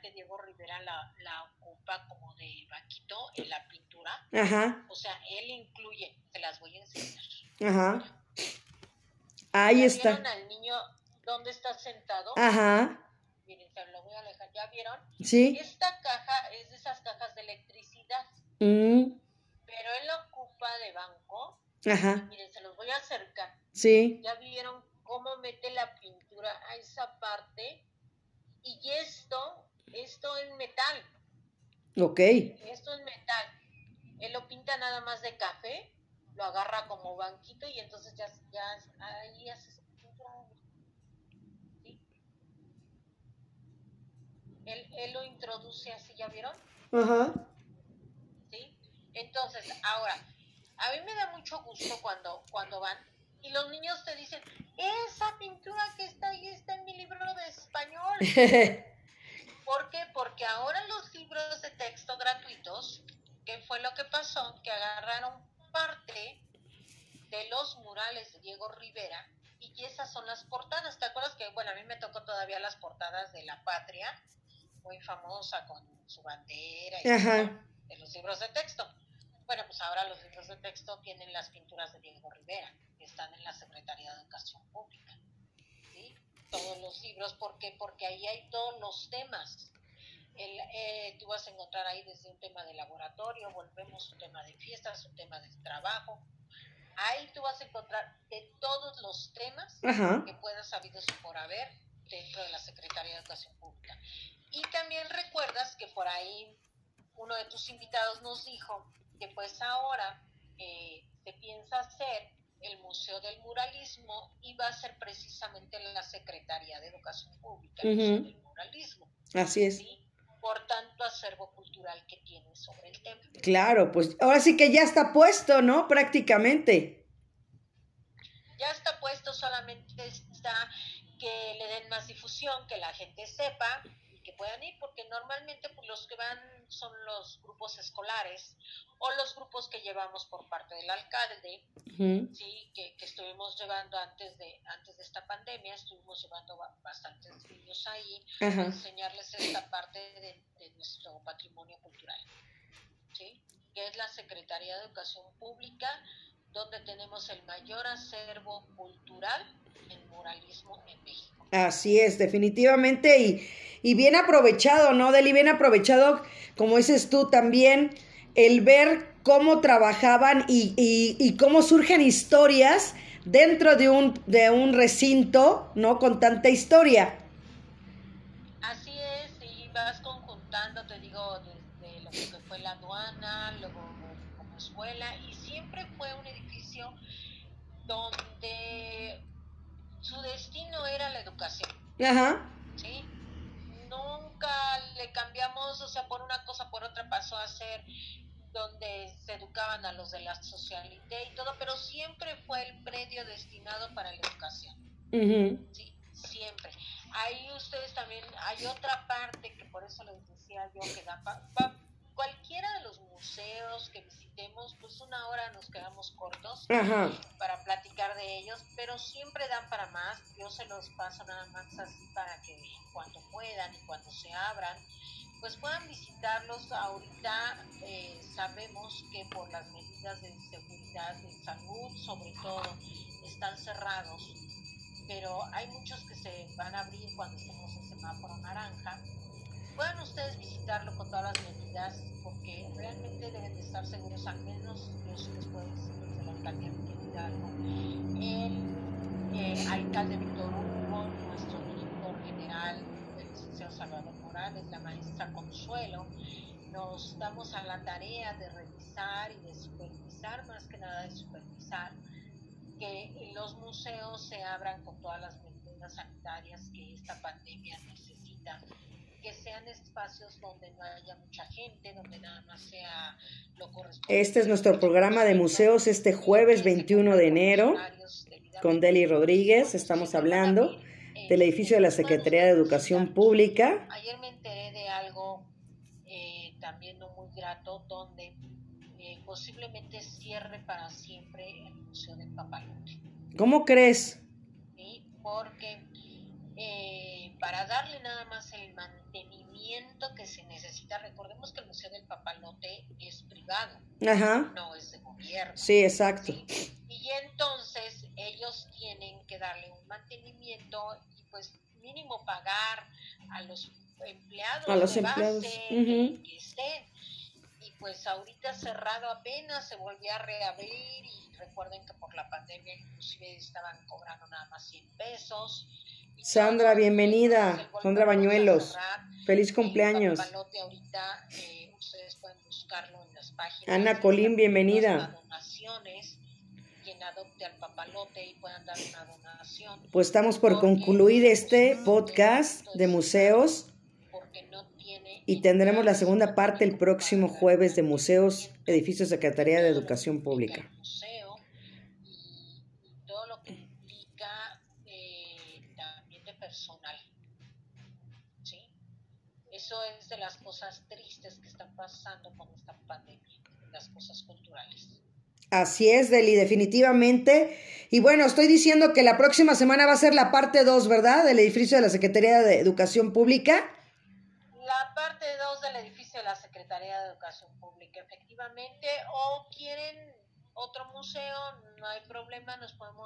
B: que Diego Rivera la, la ocupa como de banquito en la pintura?
A: Ajá,
B: O sea, él incluye, te las voy a enseñar.
A: ajá. Ahí
B: ¿Ya
A: está.
B: vieron al niño dónde está sentado?
A: Ajá,
B: Miren, se lo voy a alejar. ¿Ya vieron?
A: sí.
B: Esta caja es de esas cajas de electricidad,
A: Mm,
B: pero él la ocupa de banco.
A: ajá,
B: Miren, se los voy a acercar.
A: sí.
B: ya vieron cómo mete la pintura a esa parte y esto esto es metal
A: Ok.
B: esto es metal él lo pinta nada más de café lo agarra como banquito y entonces ya, ya ahí hace su pintura ¿sí? él, él lo introduce así ya vieron
A: Ajá.
B: ¿sí? Entonces, ahora, a mí me da mucho gusto cuando, cuando van y los niños te dicen, esa pintura que está ahí está en mi libro de español. <laughs> ¿Por qué? Porque ahora los libros de texto gratuitos, ¿qué fue lo que pasó? Que agarraron parte de los murales de Diego Rivera y esas son las portadas. ¿Te acuerdas que, bueno, a mí me tocó todavía las portadas de La Patria, muy famosa con su bandera y todo? de los libros de texto. Bueno, pues ahora los libros de texto tienen las pinturas de Diego Rivera, que están en la Secretaría de Educación Pública. Todos los libros, ¿por qué? Porque ahí hay todos los temas. El, eh, tú vas a encontrar ahí desde un tema de laboratorio, volvemos un tema de fiestas, un tema de trabajo. Ahí tú vas a encontrar de todos los temas
A: Ajá.
B: que puedas sabidos por haber dentro de la Secretaría de Educación Pública. Y también recuerdas que por ahí uno de tus invitados nos dijo que pues ahora eh, se piensa hacer el Museo del Muralismo y va a ser precisamente la Secretaría de Educación Pública, el Museo del Muralismo,
A: Así es.
B: Por tanto acervo cultural que tiene sobre el tema.
A: Claro, pues ahora sí que ya está puesto, ¿no? Prácticamente.
B: ya está puesto, solamente está que le den más difusión, que la gente sepa que puedan ir, porque normalmente pues, los que van son los grupos escolares o los grupos que llevamos por parte del alcalde,
A: Ujú.
B: sí, que, que estuvimos llevando antes de antes de esta pandemia, estuvimos llevando ba- bastantes niños ahí a
A: Ajá.
B: enseñarles esta parte de, de nuestro patrimonio cultural, ¿sí? que es la Secretaría de Educación Pública, donde tenemos el mayor acervo cultural en muralismo en México.
A: Así es, definitivamente. Y, y bien aprovechado, ¿no, Deli? Bien aprovechado, como dices tú también, el ver cómo trabajaban y, y- y cómo surgen historias dentro de un, de un recinto, ¿no? Con tanta historia.
B: Así es, y vas conjuntando, te digo, desde lo que fue la aduana, luego como escuela, y siempre fue un edificio donde su destino era la educación.
A: Ajá.
B: Nunca le cambiamos, o sea, por una cosa, por otra pasó a ser donde se educaban a los de la socialité y todo, pero siempre fue el predio destinado para la educación. ¿sí? Siempre. Ahí ustedes también, hay otra parte que por eso les decía yo que da pa- cualquiera de los museos que visitemos, pues una hora nos quedamos cortos
A: Ajá.
B: para platicar de ellos, pero siempre dan para más. Yo se los paso nada más así para que cuando puedan y cuando se abran, pues puedan visitarlos. Ahorita eh, sabemos que por las medidas de seguridad, de salud, sobre todo, están cerrados, pero hay muchos que se van a abrir cuando estemos en semáforo naranja. Puedan ustedes visitarlo con todas las medidas, porque realmente deben de estar seguros, al menos yo sí les puedo decir desde la alcaldía de Hidalgo. El eh, alcalde Víctor Hugo, nuestro director general, el licenciado Salvador Morales, la maestra Consuelo, nos damos a la tarea de revisar y de supervisar, más que nada de supervisar, que los museos se abran con todas las medidas sanitarias que esta pandemia necesita que sean espacios donde no haya mucha gente, donde nada más sea lo correspondiente.
A: Este es nuestro programa de museos este jueves 21 de enero con Deli Rodríguez. Estamos hablando del edificio de la Secretaría de Educación Pública.
B: Ayer me enteré de algo eh, también no muy grato, donde eh, posiblemente cierre para siempre el Museo del Papalote.
A: ¿Cómo crees?
B: ¿sí? Porque eh, para darle nada más el mantenimiento que se necesita, recordemos que el Museo del Papalote es privado,
A: Ajá.
B: no es de gobierno.
A: Sí, exacto.
B: ¿sí? Y entonces ellos tienen que darle un mantenimiento y pues mínimo pagar a los empleados
A: A los
B: de
A: empleados,
B: base que estén. Y pues ahorita cerrado apenas se volvió a reabrir y recuerden que por la pandemia inclusive estaban cobrando nada más 100 pesos.
A: Sandra, bienvenida. Sandra Bañuelos. Feliz
B: el
A: cumpleaños. Ana Colín, bienvenida. Pues estamos por concluir este podcast de museos y tendremos la segunda parte el próximo jueves de museos, edificio Secretaría de Educación Pública.
B: Cosas tristes que están pasando con esta pandemia, las cosas culturales.
A: Así es, Deli, definitivamente. Y bueno, estoy diciendo que la próxima semana va a ser la parte 2, ¿verdad? Del edificio de la Secretaría de Educación Pública.
B: La parte 2 del edificio de la Secretaría de Educación Pública, efectivamente, o quieren otro museo, no hay problema, nos podemos